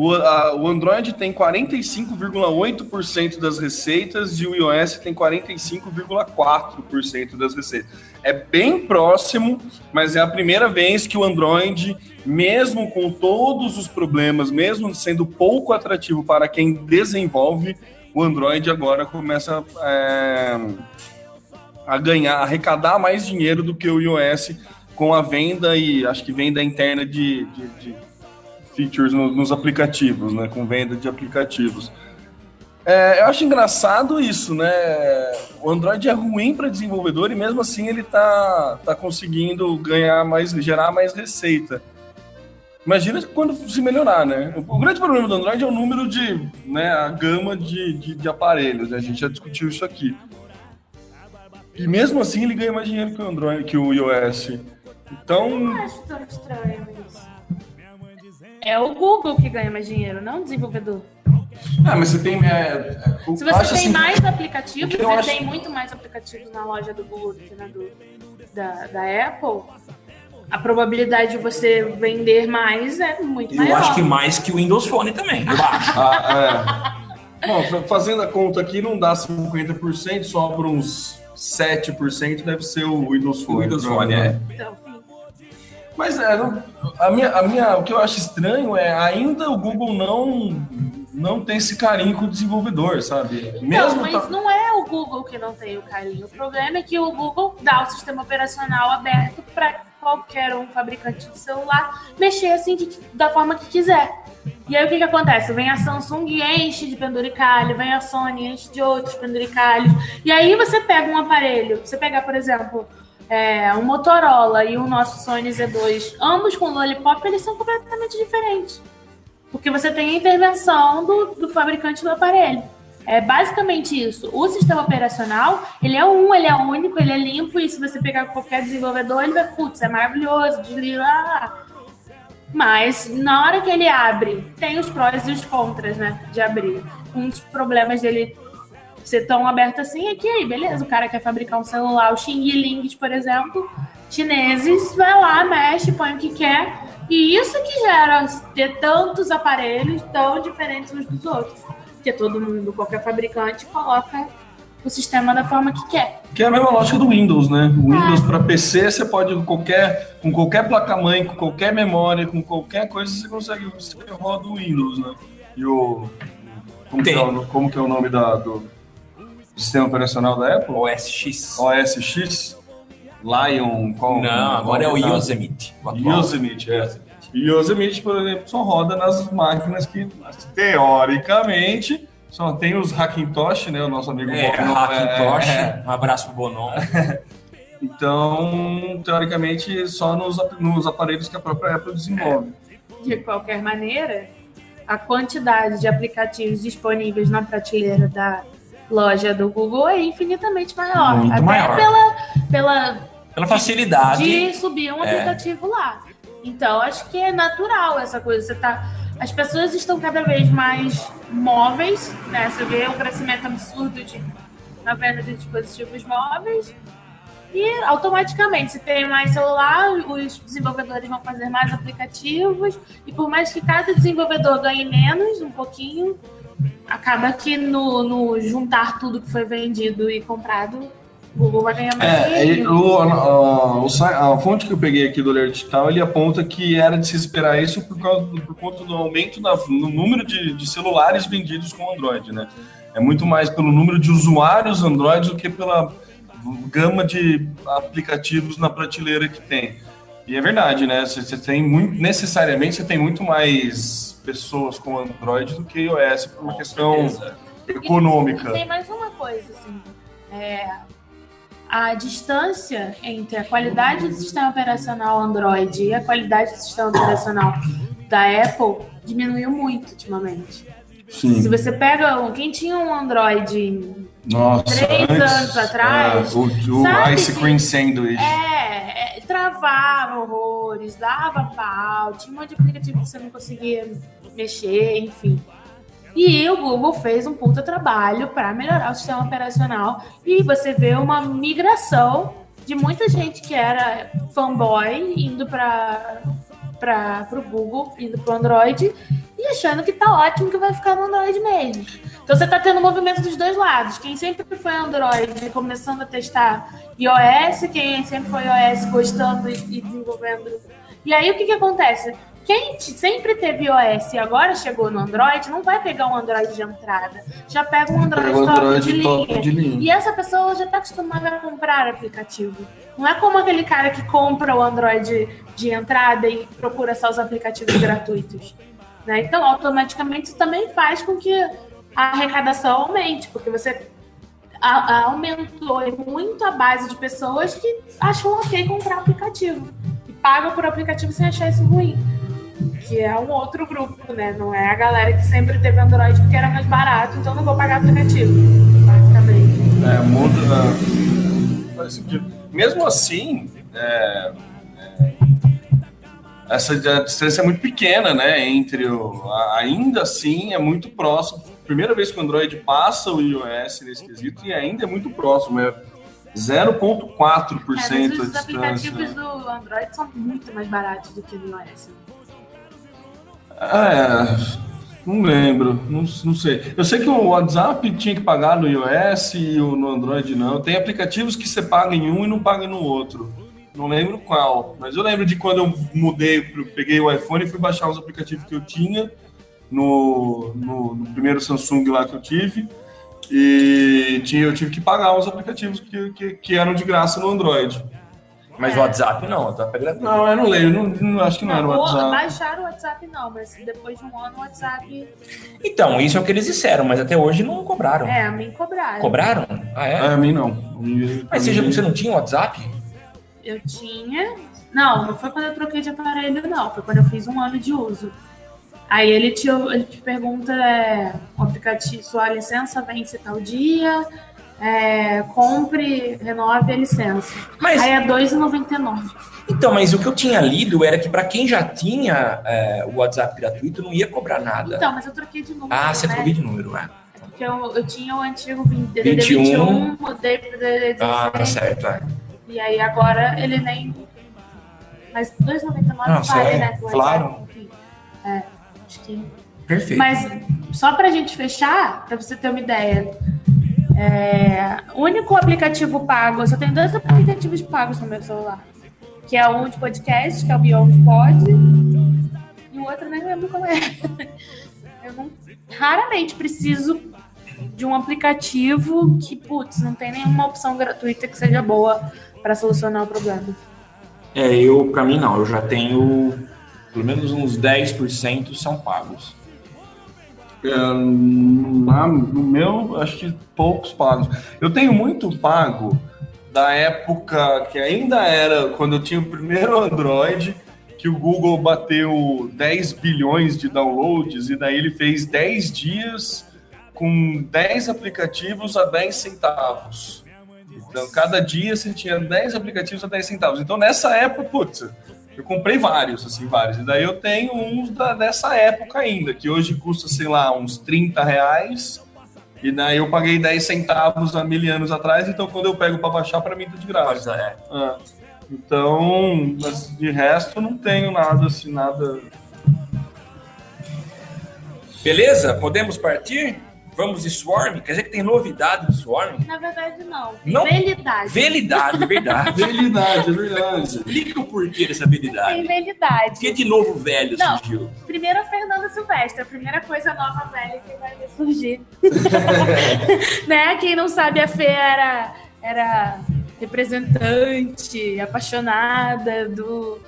o, a- o Android tem 45,8% das receitas e o iOS tem 45,4% das receitas. É bem próximo, mas é a primeira vez que o Android, mesmo com todos os problemas, mesmo sendo pouco atrativo para quem desenvolve, o Android agora começa é, a ganhar, a arrecadar mais dinheiro do que o iOS com a venda e acho que venda interna de, de- de features no- nos aplicativos, né? Com venda de aplicativos. É, eu acho engraçado isso, né? O Android é ruim para desenvolvedor e mesmo assim ele tá, tá conseguindo ganhar mais, gerar mais receita. Imagina quando se melhorar, né? O, grande problema do Android é o número de, né, a gama de, de, de aparelhos. né? A gente já discutiu isso aqui. E mesmo assim ele ganha mais dinheiro que o Android, que o iOS. Então, Não acho tão estranho isso. É o Google que ganha mais dinheiro, não o desenvolvedor. ah, mas você tem. É, é, eu Se você acho tem assim- mais aplicativos, o eu você acho- tem muito mais aplicativos na loja do Google do que na do, da, da Apple, a probabilidade de você vender mais é muito Eu maior. acho que mais que o Windows Phone também, eu acho. Ah, é. Bom, fa- fazendo a conta aqui, não dá 50%, sobra uns 7%, deve ser o Windows O Phone. Windows Phone, é. Então. Mas é, a minha, a minha, o que eu acho estranho é ainda o Google não, não tem esse carinho com o desenvolvedor, sabe? Não, mas tá- não é o Google que não tem o carinho. O problema é que o Google dá o sistema operacional aberto para qualquer um fabricante de celular mexer assim de- da forma que quiser. E aí o que, que acontece? Vem a Samsung e enche de penduricalho, vem a Sony e enche de outros penduricalhos. E aí você pega um aparelho, você pegar, por exemplo, é, um Motorola e o nosso Sony Z2, ambos com Lollipop, eles são completamente diferentes. Porque você tem a intervenção do, do fabricante do aparelho. É basicamente isso. O sistema operacional, ele é um, ele é único, ele é limpo, e se você pegar qualquer desenvolvedor, ele vai, putz, é maravilhoso, desliga. ah. Mas na hora que ele abre, tem os prós e os contras, né? De abrir. Um dos problemas dele ser tão aberto assim é que aí, beleza, o cara quer fabricar um celular, o Xing Ling, por exemplo, chineses, vai lá, mexe, põe o que quer. E isso que gera ter tantos aparelhos tão diferentes uns dos outros. Porque todo mundo, qualquer fabricante, coloca o sistema da forma que quer. Que é a mesma lógica do Windows, né? O Windows para PC você pode com qualquer, com qualquer placa-mãe, com qualquer memória, com qualquer coisa você consegue você roda o Windows, né? E o como, que é, o, como que é o nome da, do sistema operacional da Apple? OS X. OS X, Lion, qual? Não, agora é o Yosemite. Yosemite, é. Yosemite, por exemplo, só roda nas máquinas que, teoricamente, só tem os Hackintosh, né? O nosso amigo É, Bob, Hackintosh. é, Um abraço pro Bonon. Então, teoricamente, só nos, nos aparelhos que a própria Apple desenvolve. De qualquer maneira, a quantidade de aplicativos disponíveis na prateleira da loja do Google é infinitamente maior. Muito Até maior. Pela, pela Pela facilidade. de subir um É. aplicativo lá. Então, acho que é natural essa coisa. Você tá, as pessoas estão cada vez mais móveis, né? Você vê o crescimento absurdo de, na venda de dispositivos móveis. E automaticamente, se tem mais celular, os desenvolvedores vão fazer mais aplicativos. E por mais que cada desenvolvedor ganhe menos, um pouquinho, acaba que no, no juntar tudo que foi vendido e comprado, o Google vai ganhar mais É, dinheiro. o, a, si- a fonte que eu peguei aqui do Olhar Digital, ele aponta que era de se esperar isso por, causa por conta do aumento da- no número de, de celulares vendidos com Android, né? É muito mais pelo número de usuários Android do que pela gama de aplicativos na prateleira que tem. E é verdade, né? Você, você tem muito, necessariamente você tem muito mais pessoas com Android do que iOS por uma questão econômica. E tem mais uma coisa, assim. É, a distância entre a qualidade do sistema operacional Android e a qualidade do sistema operacional da Apple diminuiu muito ultimamente. Sim. Se você pega quem tinha um Android Nossa, Três antes, anos atrás, é, o o Ice que- Cream Sandwich. é, é, travava horrores, dava pau, tinha um monte de aplicativo que você não conseguia mexer, enfim. E o Google fez um puta trabalho para melhorar o sistema operacional e você vê uma migração de muita gente que era fanboy indo para para o Google, indo para o Android e achando que tá ótimo que vai ficar no Android mesmo. Então você tá tendo movimento dos dois lados. Quem sempre foi Android começando a testar iOS, quem sempre foi iOS gostando e, desenvolvendo. E aí o que que acontece? Quem sempre teve iOS e agora chegou no Android, não vai pegar um Android de entrada. Já pega um Android, top, Android de top linha. de linha. E essa pessoa já está acostumada a comprar aplicativo. Não é como aquele cara que compra o Android de entrada e procura só os aplicativos gratuitos. né? Então, automaticamente, isso também faz com que a arrecadação aumente, porque você a- a- aumentou muito a base de pessoas que acham ok comprar aplicativo e pagam por aplicativo sem achar isso ruim. Que é um outro grupo, né? Não é a galera que sempre teve Android porque era mais barato, então não vou pagar aplicativo, basicamente. É, muda. sentido. Mesmo assim, é, é, essa distância é muito pequena, né? Entre o. ainda assim é muito próximo. Primeira vez que o Android passa o iOS nesse quesito e ainda é muito próximo. É, 0,4% É, a mas os distância. aplicativos do Android são muito mais baratos do que no iOS. É, não lembro, não, não sei. Eu sei que o WhatsApp tinha que pagar no iOS e o no Android não. Tem aplicativos que você paga em um e não paga no outro. Não lembro qual, mas eu lembro de quando eu mudei, peguei o iPhone e fui baixar os aplicativos que eu tinha no, no, no primeiro Samsung lá que eu tive. E tinha, eu tive que pagar os aplicativos que, que, que eram de graça no Android. Mas o WhatsApp não, o WhatsApp é gratuito. Não, eu não lembro, não, não- acho que não, era o Não, WhatsApp. baixaram o WhatsApp não, mas depois de um ano o WhatsApp. Então, isso é o que eles disseram, mas até hoje não cobraram. É, a mim cobraram. Cobraram? Ah, é? É, a mim não. E- Mas você, já- você não tinha WhatsApp? Eu tinha. Não, não foi quando eu troquei de aparelho, não. Foi quando eu fiz um ano de uso. Aí ele te, ele te pergunta é, o aplicativo, sua licença vence tal dia, é, compre, renove a licença. Mas, Aí é R$ 2,99. então, mas o que eu tinha lido era que para quem já tinha é, o WhatsApp gratuito não ia cobrar nada. Então, mas eu troquei de número. ah, você né? trocou de número, é. Porque eu, eu tinha o antigo DDD 21, 21, mudei pro DDD 16. Ah, tá certo, é. E aí agora ele nem. Mas R$ 2,99 Não, vale, é, né? claro. WhatsApp, enfim. É, acho que. Perfeito. Mas só pra gente fechar, pra você ter uma ideia. É, único aplicativo pago, eu só tenho dois aplicativos pagos no meu celular. Que é um de podcast, que é o Beyond Pod, e o outro nem lembro qual é. Eu não, raramente preciso de um aplicativo que, putz, não tem nenhuma opção gratuita que seja boa pra solucionar o problema. É, eu, pra mim não, eu já tenho pelo menos uns 10% são pagos. É, na- no meu, acho que poucos pagos. Eu tenho muito pago da época que ainda era quando eu tinha o primeiro Android, que o Google bateu 10 bilhões de downloads e daí ele fez 10 dias com 10 aplicativos a 10 centavos. Então, cada dia você tinha 10 aplicativos a 10 centavos. Então, nessa época, putz, eu comprei vários, assim, vários. E daí eu tenho uns da, dessa época ainda, que hoje custa, sei lá, uns 30 reais. E daí eu paguei 10 centavos há mil anos atrás, então quando eu pego para baixar, para mim tá de graça. É. Ah, então, mas de resto não tenho nada assim, nada. Beleza? Podemos partir? Vamos de Swarm? Quer dizer que tem novidade do Swarm? Na verdade, não. Não? Velidade. Velidade, verdade. Habilidade, é verdade. Explica o porquê dessa Tem habilidade. velidade. Por que de novo velho Não. surgiu? Primeiro a Fernanda Silvestre, a primeira coisa nova velha que vai ver surgir. né? Quem não sabe, a Fê era, era representante, apaixonada do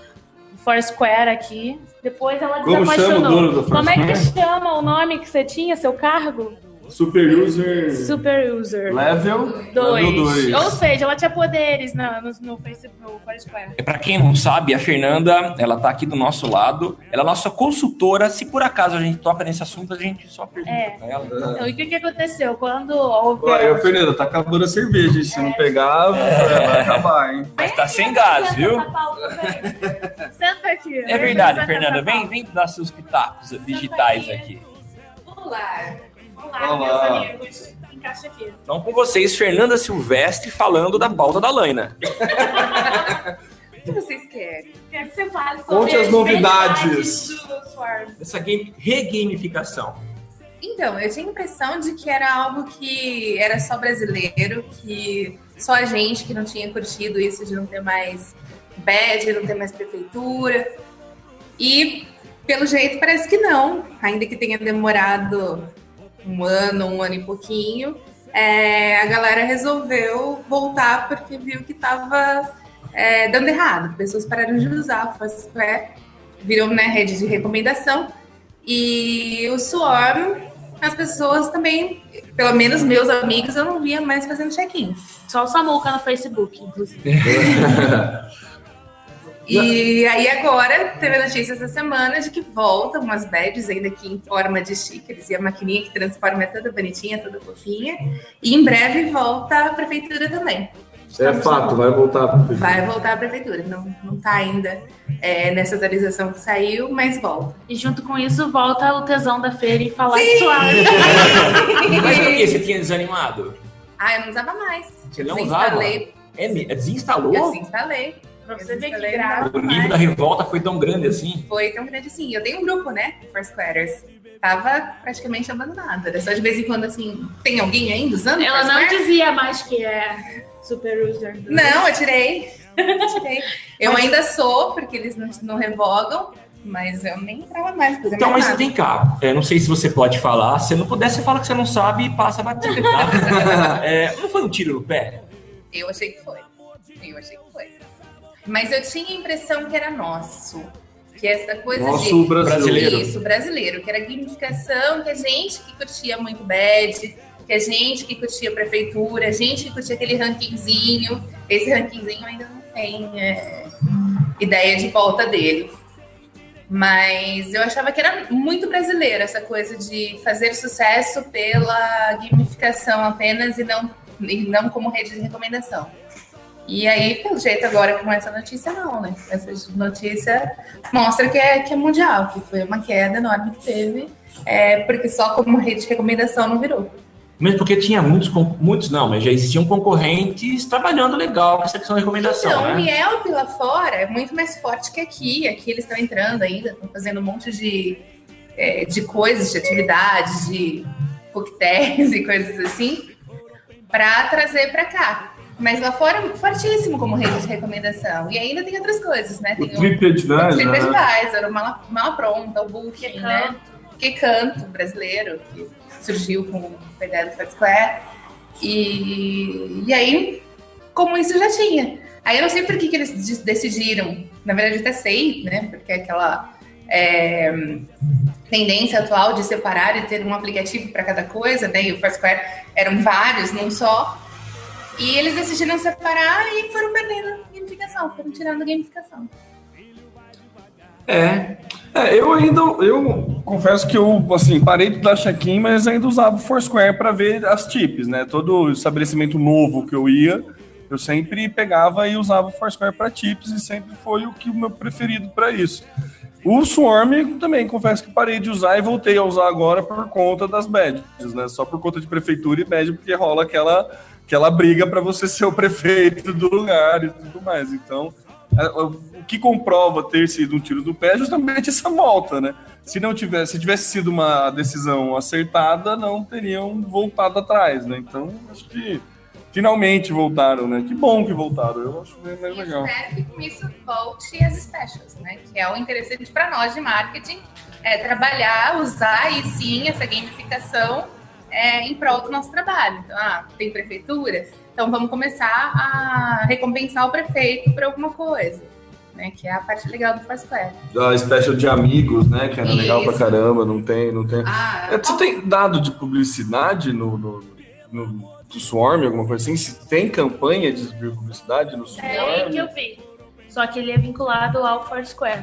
Foursquare aqui. Depois ela Como chama o desapaixonou. dono do Como é que chama o nome que você tinha, seu cargo? Super user Super User. level 2. level dois. Ou seja, ela tinha poderes no, no, no Facebook, no Foursquare. É, Pra quem não sabe, a Fernanda, ela tá aqui do nosso lado. Ela é nossa consultora. Se por acaso a gente toca nesse assunto, a gente só pergunta É. pra ela. Então, e o que, que aconteceu? Quando houve. Olha, Fernanda, tá acabando a cerveja. hein? Se você não pegar, vai acabar, hein? Mas tá sem gás, viu? Senta aqui. É verdade, Fernanda. Vem, vem dar seus pitacos digitais aqui. Olá. Olá. Olá, meus amigos. Encaixa aqui. Então, com vocês, Fernanda Silvestre falando da pauta da Laina. O que vocês querem? Quero que você fale sobre Conte as novidades. Swarm. Essa game, regamificação. Então, eu tinha a impressão de que era algo que era só brasileiro, que só a gente que não tinha curtido isso de não ter mais badge, não ter mais prefeitura. E, pelo jeito, parece que não. Ainda que tenha demorado um ano, um ano e pouquinho, é, a galera resolveu voltar porque viu que estava dando errado. Pessoas pararam de usar o Foursquare, virou né, rede de recomendação. E o Swarm, as pessoas também, pelo menos meus amigos, eu não via mais fazendo check-in. Só o Samuca no Facebook, inclusive. E aí agora teve a notícia essa semana de que voltam umas badges ainda aqui em forma de stickers e a maquininha que transforma é toda bonitinha, toda fofinha. E em breve volta a prefeitura também. É fato, vai voltar. Vai voltar a prefeitura. Não, não tá ainda é, nessa atualização que saiu, mas volta. E junto com isso, volta o tesão da feira e falar de Swarm. Mas por que você tinha desanimado? Ah, eu não usava mais. Você não usava? Desinstalei. É, desinstalou? Eu desinstalei. Pra você ver que Desinstalei, grave. O nível da revolta foi tão grande assim. Foi tão grande assim. Eu tenho um grupo, né? Foursquares. Tava praticamente abandonado. Era só de vez em quando, assim, tem alguém ainda usando? Ela não dizia mais que é super user. do- Não, eu tirei. Eu tirei. Eu ainda sou, porque eles não, não revogam, mas eu nem entrava mais. fazer Então, mais mas nada. vem cá, é, não sei se você pode falar. Se não puder, você fala que você não sabe e passa a bater, tá? É, não foi um tiro no pé? Eu achei que foi. Eu achei que foi. Mas eu tinha a impressão que era nosso. Que essa coisa Nosso de. Brasil. Brasileiro. Isso, brasileiro. Que era gamificação, que a gente que curtia muito bad, que a gente que curtia prefeitura, a gente que curtia aquele rankingzinho. Esse rankingzinho ainda não tem é, ideia de volta dele. Mas eu achava que era muito brasileiro essa coisa de fazer sucesso pela gamificação apenas e não, e não como rede de recomendação. E aí, pelo jeito, agora com essa notícia, não, né? Essa notícia mostra que é, que é mundial, que foi uma queda enorme que teve, é, porque só como rede de recomendação não virou. Mesmo porque tinha muitos, muitos não, mas já existiam concorrentes trabalhando legal com essa questão de recomendação, Então, o né? Yelp lá fora é muito mais forte que aqui. Aqui eles estão entrando ainda, estão fazendo um monte de, é, de coisas, de atividades, de coquetéis e coisas assim, para trazer para cá. Mas lá fora fortíssimo como rede de recomendação. E ainda tem outras coisas, né? O Tem TripAdvisor, o né? TripAdvisor, o Mala, Mala Pronta, o Booking, Que né? Que canto brasileiro, que surgiu com a ideia do Foursquare. E, e aí, como isso já tinha. Aí eu não sei por que, que eles de- decidiram, na verdade eu até sei, né? Porque é aquela é, tendência atual de separar e ter um aplicativo para cada coisa, né? E o Foursquare eram vários, não só. E eles decidiram separar e foram perdendo gamificação, foram tirando gamificação. É. É, eu ainda, eu confesso que eu, assim, parei de dar check-in, mas ainda usava o Foursquare para ver as tips, né? Todo estabelecimento novo que eu ia, eu sempre pegava e usava o Foursquare para tips e sempre foi o que o meu preferido para isso. O Swarm também, confesso que parei de usar e voltei a usar agora por conta das badges, né? Só por conta de prefeitura e badge, porque rola aquela, aquela briga para você ser o prefeito do lugar e tudo mais. Então, é, o que comprova ter sido um tiro do pé é justamente essa volta, né? Se não tivesse, se tivesse sido uma decisão acertada, não teriam voltado atrás, né? Então, acho que finalmente voltaram, né? Que bom que voltaram. Eu acho bem mais E legal. espero que com isso volte as specials, né? Que é o interessante para nós de marketing, é trabalhar, usar e sim essa gamificação é, em prol do nosso trabalho. Então, ah, tem prefeitura? Então vamos começar a recompensar o prefeito por alguma coisa. Né, que é a parte legal do Foursquare. A special de amigos, né? Que era legal pra Isso. caramba, não tem, não tem. Ah, É, Você tem dado de publicidade no, no, no, do Swarm, alguma coisa assim? Se tem campanha de publicidade no Swarm? É aí que eu vi. Só que ele é vinculado ao Foursquare.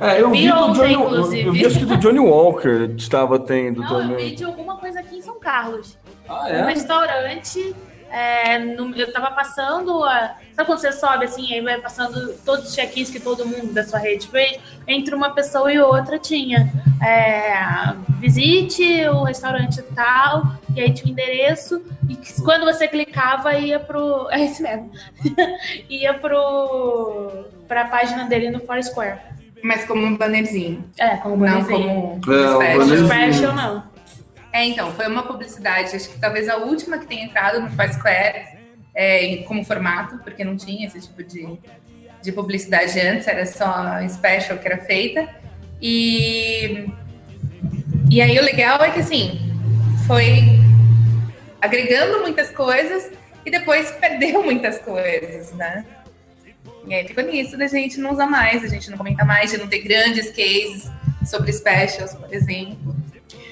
É, eu Vi vi, ontem, Johnny, inclusive. eu vi acho que do Johnny Walker estava tendo Não, eu vi também. de alguma coisa aqui em São Carlos. Ah, Um restaurante. é, no- eu tava passando. A, sabe quando você sobe assim, aí vai passando todos os check-ins que todo mundo da sua rede fez? Entre uma pessoa e outra tinha. é, visite o restaurante tal, e aí tinha o endereço, e quando você clicava, ia pro. É esse mesmo. ia pro. pra página dele no Foursquare. Mas como um bannerzinho, É, como não bannerzinho. como É, um um special. bannerzinho. Special não. É, então, foi uma publicidade, acho que talvez a última que tenha entrado no Foursquare é, como formato, porque não tinha esse tipo de, de publicidade antes, era só special que era feita. E, e aí o legal é que, assim, foi agregando muitas coisas e depois perdeu muitas coisas, né? E aí ficou nisso da gente não usar mais, a gente não comenta mais, de não ter grandes cases sobre specials, por exemplo.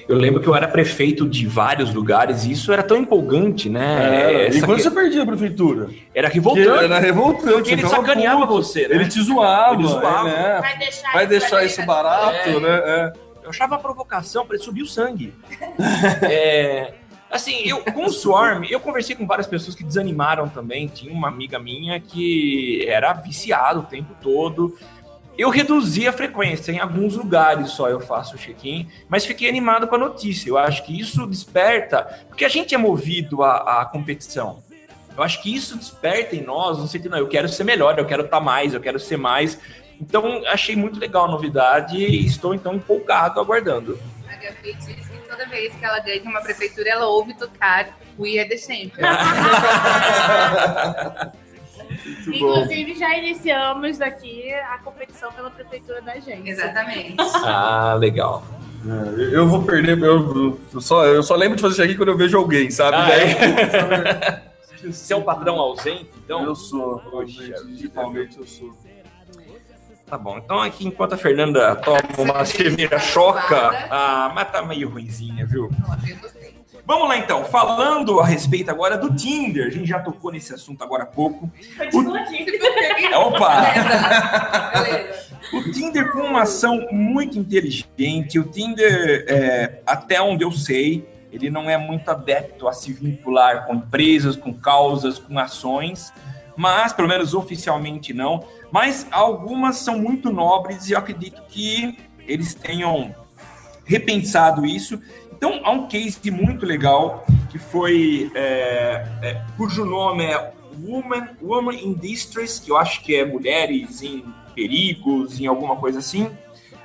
Eu lembro que eu era prefeito de vários lugares e isso era tão empolgante, né? É, e quando que- você perdia a prefeitura? Era Que revoltante. Era revoltante. Porque ele ficava sacaneava puto. você, né? Ele te zoava. Ele zoava. é, né? Vai deixar, Vai deixar vai isso barato, É. né? É. Eu achava a provocação, para subir o sangue. É, assim, eu, com o Swarm, eu conversei com várias pessoas que desanimaram também. Tinha uma amiga minha que era viciada o tempo todo. Eu reduzi a frequência, em alguns lugares só eu faço o check-in, mas fiquei animado com a notícia. Eu acho que isso desperta, porque a gente é movido à, competição. Eu acho que isso desperta em nós, no sentido, não, eu quero ser melhor, eu quero estar mais, eu quero ser mais. Então, achei muito legal a novidade e estou, então, empolgado, aguardando. A toda vez que ela ganha uma prefeitura, ela ouve tocar We Are The Champions. Muito bom. Inclusive, já iniciamos aqui a competição pela prefeitura da gente. Exatamente. Ah, legal. É, eu vou perder, eu, eu só, eu só lembro de fazer isso aqui quando eu vejo alguém, sabe? Ah, Daí- Você é um padrão ausente, então? Eu sou, Poxa ausente, digitalmente eu sou. Tá bom. Então aqui, enquanto a Fernanda toma uma cerveja choca, ah, mas tá meio ruinzinha, viu? Nossa, eu gostei. Vamos lá então, falando a respeito agora do Tinder, a gente já tocou nesse assunto agora há pouco. Continua aqui. Opa! Beleza. O Tinder com uma ação muito inteligente. O Tinder, é, até onde eu sei, ele não é muito adepto a se vincular com empresas, com causas, com ações, mas pelo menos oficialmente não. Mas algumas são muito nobres e eu acredito que eles tenham repensado isso. Então há um case muito legal que foi é, é, cujo nome é Woman, Woman in Distress, que eu acho que é mulheres em perigos, em alguma coisa assim.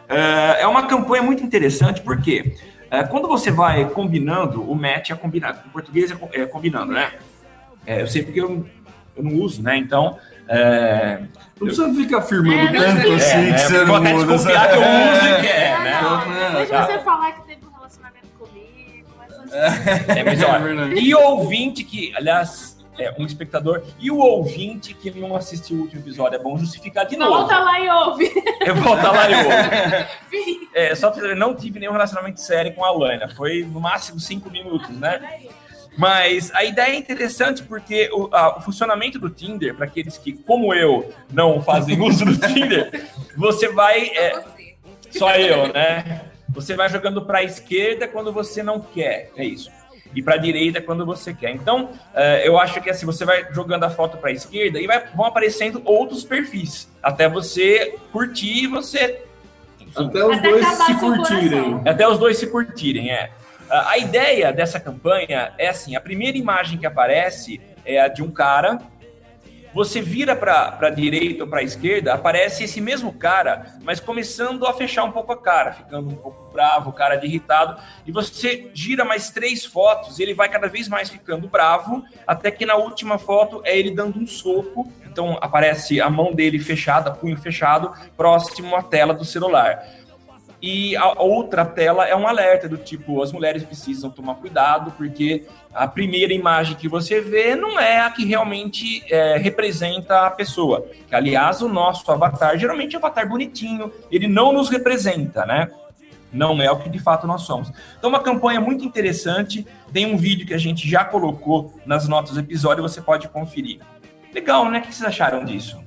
É, é uma campanha muito interessante, porque é, quando você vai combinando, o match é combinado. Em português é, é combinando, né? É, eu sei porque eu, eu não uso, né? Então. É, Não precisa ficar afirmando É, tanto assim é, que você vou não até desconfiar que eu uso e que é, É, né? não, Deixa tá. você falar que teve um relacionamento comigo. Mas assim, É, mas, É verdade. e o ouvinte que, aliás, é um espectador, e o ouvinte que não assistiu o último episódio, é bom justificar de novo. volta lá e ouve. Eu volto lá e ouve. É, só pra você ver, não tive nenhum relacionamento sério com a Lana. Foi no máximo cinco minutos, né? Mas a ideia é interessante porque o, a- o funcionamento do Tinder, para aqueles que, como eu, não fazem uso do Tinder, você vai. é, Você. só eu, né? Você vai jogando para a esquerda quando você não quer, é isso. E para a direita quando você quer. Então, eh, eu acho que assim, você vai jogando a foto para a esquerda e vai- vão aparecendo outros perfis. Até você curtir e você. enfim, Até os Até dois se curtirem. até os dois se curtirem, é. A ideia dessa campanha é assim: a primeira imagem que aparece é a de um cara. Você vira para a direita ou para a esquerda, aparece esse mesmo cara, mas começando a fechar um pouco a cara, ficando um pouco bravo, cara de irritado. E você gira mais três fotos, ele vai cada vez mais ficando bravo, até que na última foto é ele dando um soco. Então aparece a mão dele fechada, punho fechado, próximo à tela do celular. E a outra tela é um alerta do tipo, as mulheres precisam tomar cuidado, porque a primeira imagem que você vê não é a que realmente é, representa a pessoa. Que, aliás, o nosso avatar, geralmente é um avatar bonitinho, ele não nos representa, né? Não é o que de fato nós somos. Então, uma campanha muito interessante. Tem um vídeo que a gente já colocou nas notas do episódio, você pode conferir. Legal, né? O que vocês acharam disso?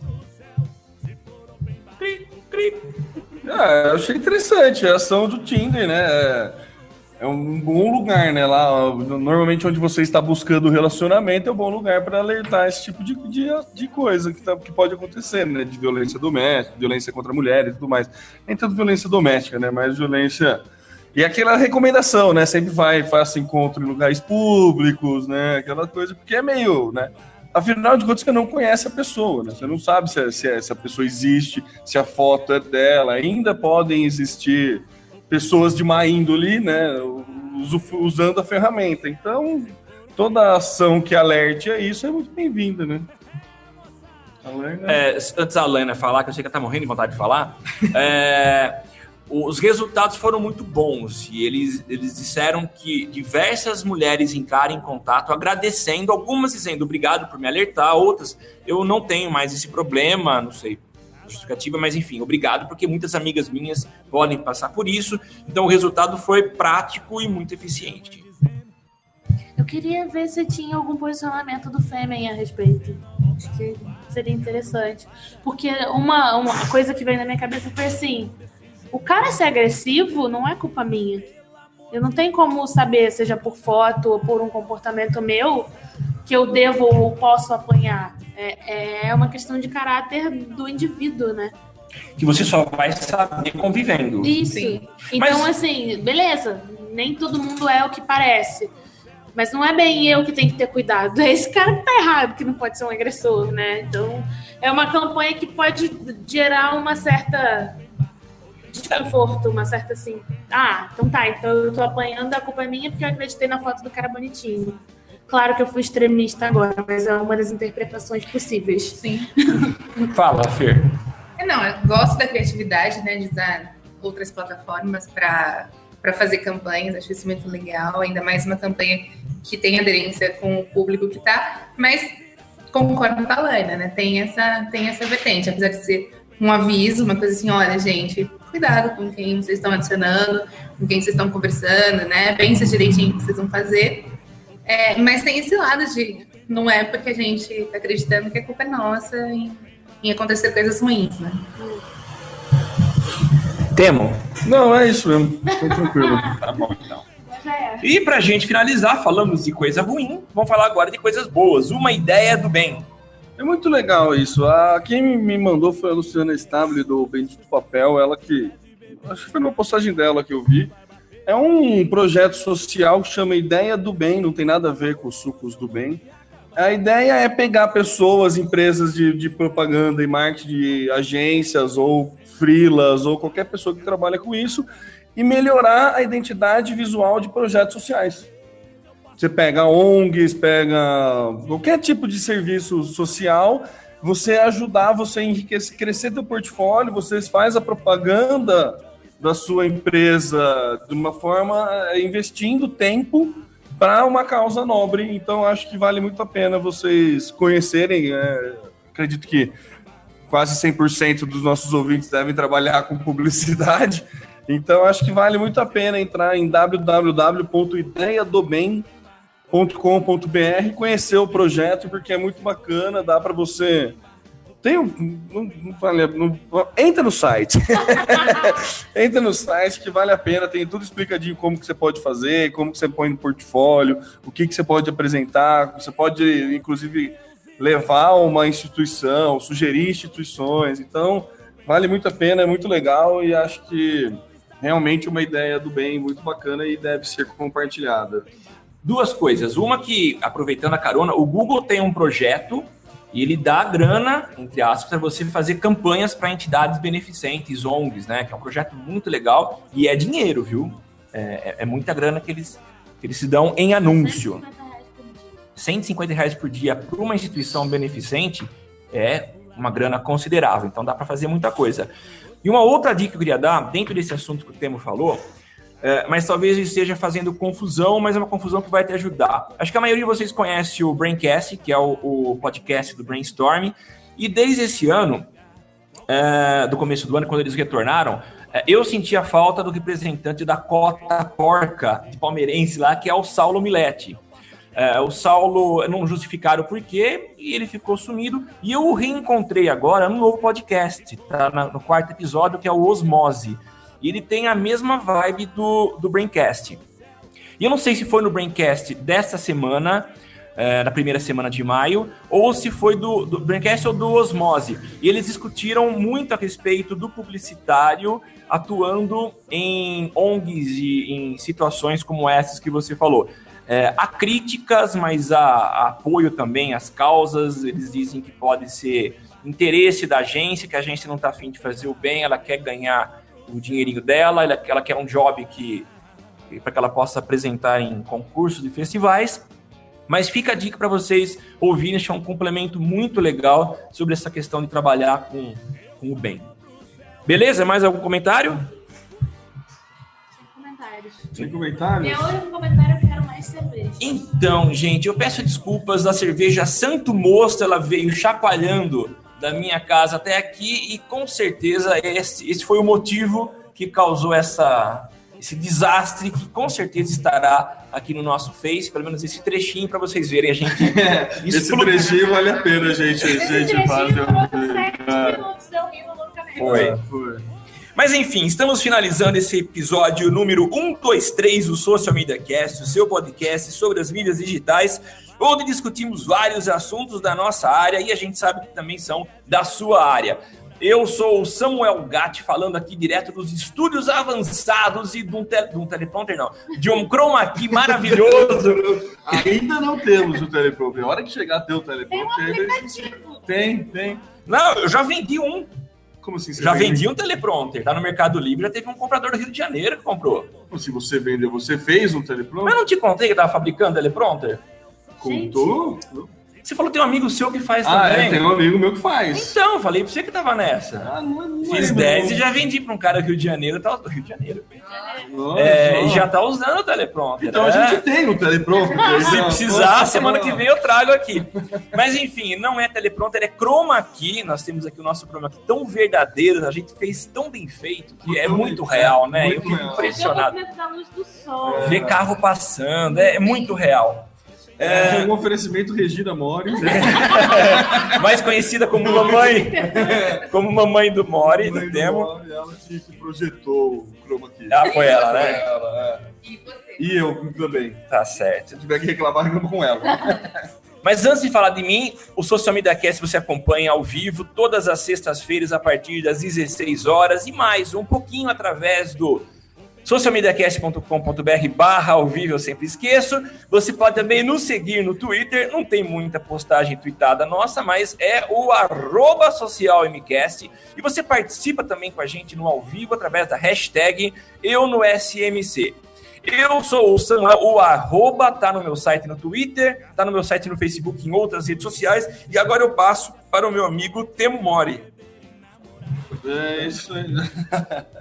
Cri, cri. Ah, eu achei interessante a ação do Tinder, né? É, é um bom lugar, né? Lá, normalmente onde você está buscando relacionamento é um bom lugar para alertar esse tipo de, de, de coisa que, tá- que pode acontecer, né? De violência doméstica, violência contra mulheres e tudo mais. Nem tanto violência doméstica, né? Mas violência. E aquela recomendação, né? Sempre vai, faça encontro em lugares públicos, né? Aquela coisa, porque é meio, né? Afinal de contas, você não conhece a pessoa, né? Você não sabe se, se, se a pessoa existe, se a foto é dela. Ainda podem existir pessoas de má índole, né? Usando a ferramenta. Então, toda ação que alerte a isso é muito bem-vinda, né? Alerta- É, antes da Lana falar, que eu sei que ela tá morrendo de vontade de falar, é, os resultados foram muito bons e eles, eles disseram que diversas mulheres encaram em contato agradecendo, algumas dizendo obrigado por me alertar, outras eu não tenho mais esse problema, não sei justificativa, mas enfim, obrigado porque muitas amigas minhas podem passar por isso, então o resultado foi prático e muito eficiente. Eu queria ver se tinha algum posicionamento do Fêmen a respeito. Acho que seria interessante. Porque uma, uma coisa que veio na minha cabeça foi assim: o cara ser agressivo não é culpa minha. Eu não tenho como saber, seja por foto ou por um comportamento meu, que eu devo ou posso apanhar. É, é uma questão de caráter do indivíduo, né? que você só vai saber convivendo. Isso. Sim. Então, Mas- assim, beleza. Nem todo mundo é o que parece. Mas não é bem eu que tenho que ter cuidado. É esse cara que tá errado, que não pode ser um agressor, né? Então, é uma campanha que pode gerar uma certa desconforto, uma certa assim. Ah, então tá, então eu tô apanhando, a culpa é minha porque eu acreditei na foto do cara bonitinho. Claro que eu fui extremista agora, mas é uma das interpretações possíveis. Sim. Fala, Fer. É, Não, eu gosto da criatividade, né, de usar outras plataformas para para fazer campanhas, acho isso muito legal, ainda mais uma campanha que tem aderência com o público que tá, mas concordo com a Laina, né? Tem essa tem essa vertente, apesar de ser um aviso, uma coisa assim, olha, gente, cuidado com quem vocês estão adicionando, com quem vocês estão conversando, né? Pensa direitinho o que vocês vão fazer. É, mas tem esse lado de não é porque a gente tá acreditando que a culpa é nossa em, em acontecer coisas ruins, né? Temo. Não, é isso mesmo. Tô tranquilo. Tá bom, então. Mas já é. E pra gente finalizar, falamos de coisa ruim, vamos falar agora de coisas boas. Uma ideia do bem. É muito legal isso. A, quem me mandou foi a Luciana Stable do Bendito Papel, ela que. Acho que foi numa postagem dela que eu vi. É um projeto social que chama Ideia do Bem, não tem nada a ver com os sucos do bem. A ideia é pegar pessoas, empresas de, de propaganda e marketing, de agências ou freelas ou qualquer pessoa que trabalha com isso e melhorar a identidade visual de projetos sociais. Você pega ONGs, pega qualquer tipo de serviço social, você ajudar, você enriquecer, crescer teu portfólio, você faz a propaganda da sua empresa de uma forma eh, investindo tempo para uma causa nobre. Então acho que vale muito a pena vocês conhecerem. eh, acredito que quase 100% dos nossos ouvintes devem trabalhar com publicidade. Então acho que vale muito a pena entrar em www.ideiadobem.com.br, conhecer o projeto porque é muito bacana, dá para você tem um, não, não vale- não- entra no site. entra no site que vale a pena, tem tudo explicadinho como que você pode fazer, como que você põe no portfólio, o que que você pode apresentar, você pode inclusive levar uma instituição, sugerir instituições. Então, vale muito a pena, é muito legal e acho que realmente uma ideia do bem muito bacana e deve ser compartilhada. Duas coisas. Uma que, aproveitando a carona, o Google tem um projeto e ele dá grana, entre aspas, para você fazer campanhas para entidades beneficentes, ONGs, né? Que é um projeto muito legal e é dinheiro, viu? É, é- é muita grana que eles, que eles se dão em anúncio. 150 reais por dia para uma instituição beneficente é uma grana considerável, então dá para fazer muita coisa. E uma outra dica que eu queria dar, dentro desse assunto que o Temo falou, é, mas talvez esteja fazendo confusão, mas é uma confusão que vai te ajudar. Acho que a maioria de vocês conhece o Braincast, que é o, o podcast do Brainstorm, e desde esse ano, é, do começo do ano, quando eles retornaram, é, eu senti a falta do representante da cota porca de palmeirense lá, que é o Saulo Milete. É, o Saulo não justificaram o porquê e ele ficou sumido. E eu o reencontrei agora no novo podcast, tá no quarto episódio, que é o Osmose. E ele tem a mesma vibe do, do Braincast. E eu não sei se foi no Braincast dessa semana, é, na primeira semana de maio, ou se foi do, do Braincast ou do Osmose. E eles discutiram muito a respeito do publicitário atuando em ONGs e em situações como essas que você falou. É, há críticas, mas há, há apoio também às causas. Eles dizem que pode ser interesse da agência, que a agência não está afim de fazer o bem, ela quer ganhar o dinheirinho dela, ela, ela quer um job que para que ela possa apresentar em concursos e festivais. Mas fica a dica para vocês ouvirem, acho que é um complemento muito legal sobre essa questão de trabalhar com, com o bem. Beleza? Mais algum comentário? Comentários. Sem comentários? Meu único comentário eu quero mais cerveja. Então, gente, eu peço desculpas. A cerveja Santo Mosto ela veio chacoalhando da minha casa até aqui e com certeza esse, esse foi o motivo que causou essa, esse desastre que com certeza estará aqui no nosso Face, pelo menos esse trechinho para vocês verem a gente. Esse trechinho vale a pena, gente. Esse gente fazer um- loucamente. Foi. é, foi. Mas enfim, estamos finalizando esse episódio número 123 do Social Media Cast, o seu podcast sobre as mídias digitais, onde discutimos vários assuntos da nossa área e a gente sabe que também são da sua área. Eu sou o Samuel Gatti, falando aqui direto dos estúdios avançados e de um, te- de um teleprompter, não, de um chroma key maravilhoso. Ainda não temos o teleprompter. A hora que chegar a ter o Tem um teleprompter. vai- aplicativo. Tem, tem. Não, eu já vendi um. Como assim você Já vende? vendi um teleprompter. Tá no Mercado Livre, já teve um comprador do Rio de Janeiro que comprou. Como se você vendeu? Você fez um Mas teleprompter? eu não te contei que tava fabricando teleprompter? Contou? Você falou que tem um amigo seu que faz Ah, também. é, tem um amigo meu que faz. Então, falei pra você que tava nessa. Ah, não, não Fiz lembro, 10 não. e já vendi pra um cara do Rio de Janeiro. Tá... Rio de Janeiro. Nossa, É, e nossa. já tá usando o teleprompter. Então a é. gente tem o teleprompter. Se precisar, Nossa, semana que vem eu trago aqui. Mas enfim, não é teleprompter, é chroma key. Nós temos aqui o nosso chroma key tão verdadeiro, a gente fez tão bem feito que é Muito muito bem, real, né? muito Eu fico real. impressionado. Dentro da luz do sol. Ver carro passando, é muito real. É um oferecimento Regina Mori. Mais conhecida como mamãe, como mamãe do Mori, do Mãe do Temo. Ela que projetou o chroma key. Ah, foi ela, Foi né? ela, é. E você? E eu também. Tá certo. Se tiver que reclamar, reclamo com ela. Mas antes de falar de mim, o Social Media Cast você acompanha ao vivo todas as sextas-feiras a partir das 16 horas e mais um pouquinho através do socialmediacast.com.br barra ao vivo, eu sempre esqueço. Você pode também nos seguir no Twitter, não tem muita postagem tweetada nossa, mas é o arroba socialmcast. E você participa também com a gente no ao vivo através da hashtag eu no SMC. Eu sou o Samuel, o arroba tá no meu site no Twitter, tá no meu site no Facebook, em outras redes sociais. E agora eu passo para o meu amigo Temo Mori. É isso aí.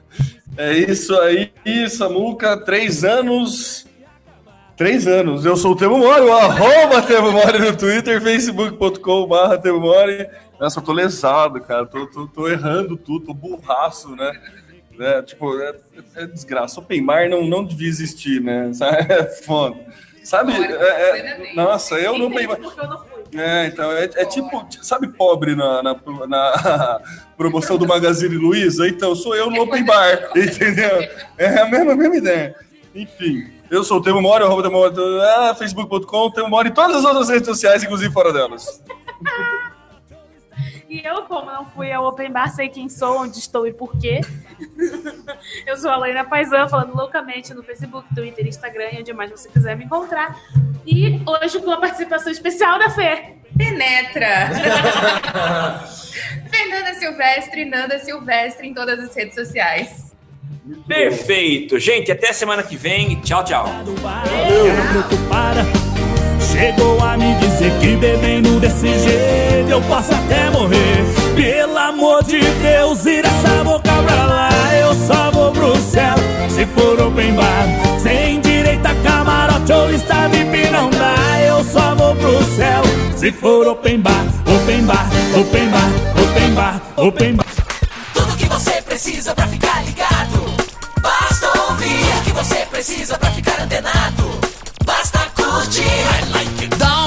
É isso aí, Samuca. Três anos. Três anos. Eu sou o Temo Mori, o arroba Temo Mori no Twitter, facebook.com.br Temo Mori. Nossa, eu tô lesado, cara. Tô, tô, tô errando tudo, tô burraço, né? É, tipo, é, é desgraça. Open bar não, não devia existir, né? É foda. Sabe? É- é- plenamente. nossa, eu no Open É, então, é, é tipo, sabe pobre na, na, na promoção do Magazine Luiza? Então, sou eu no Open Bar, entendeu? É a mesma, a mesma ideia. Enfim, eu sou o Temo Mori, arroba Temo Mori, ah, facebook.com, Temo Mori, todas as outras redes sociais, inclusive fora delas. E eu, como não fui ao Open Bar, sei quem sou, onde estou e por quê. eu sou a Laina Paisan, falando loucamente no Facebook, Twitter, Instagram e onde mais você quiser me encontrar. E hoje com a participação especial da Fê. Penetra! Fernanda Silvestre, Nanda Silvestre em todas as redes sociais. Perfeito. Gente, até semana que vem. Tchau, tchau. Chegou a me dizer que bebendo desse jeito eu posso até morrer. Pelo amor de Deus, ir essa boca pra lá. Eu só vou pro céu se for open bar. Sem direito a camarote ou lista VIP não dá. Eu só vou pro céu se for open bar, open bar, open bar, open bar, open bar. Tudo que você precisa pra ficar ligado. Basta ouvir o que você precisa pra ficar antenado. Basta curtir. I like it. Dá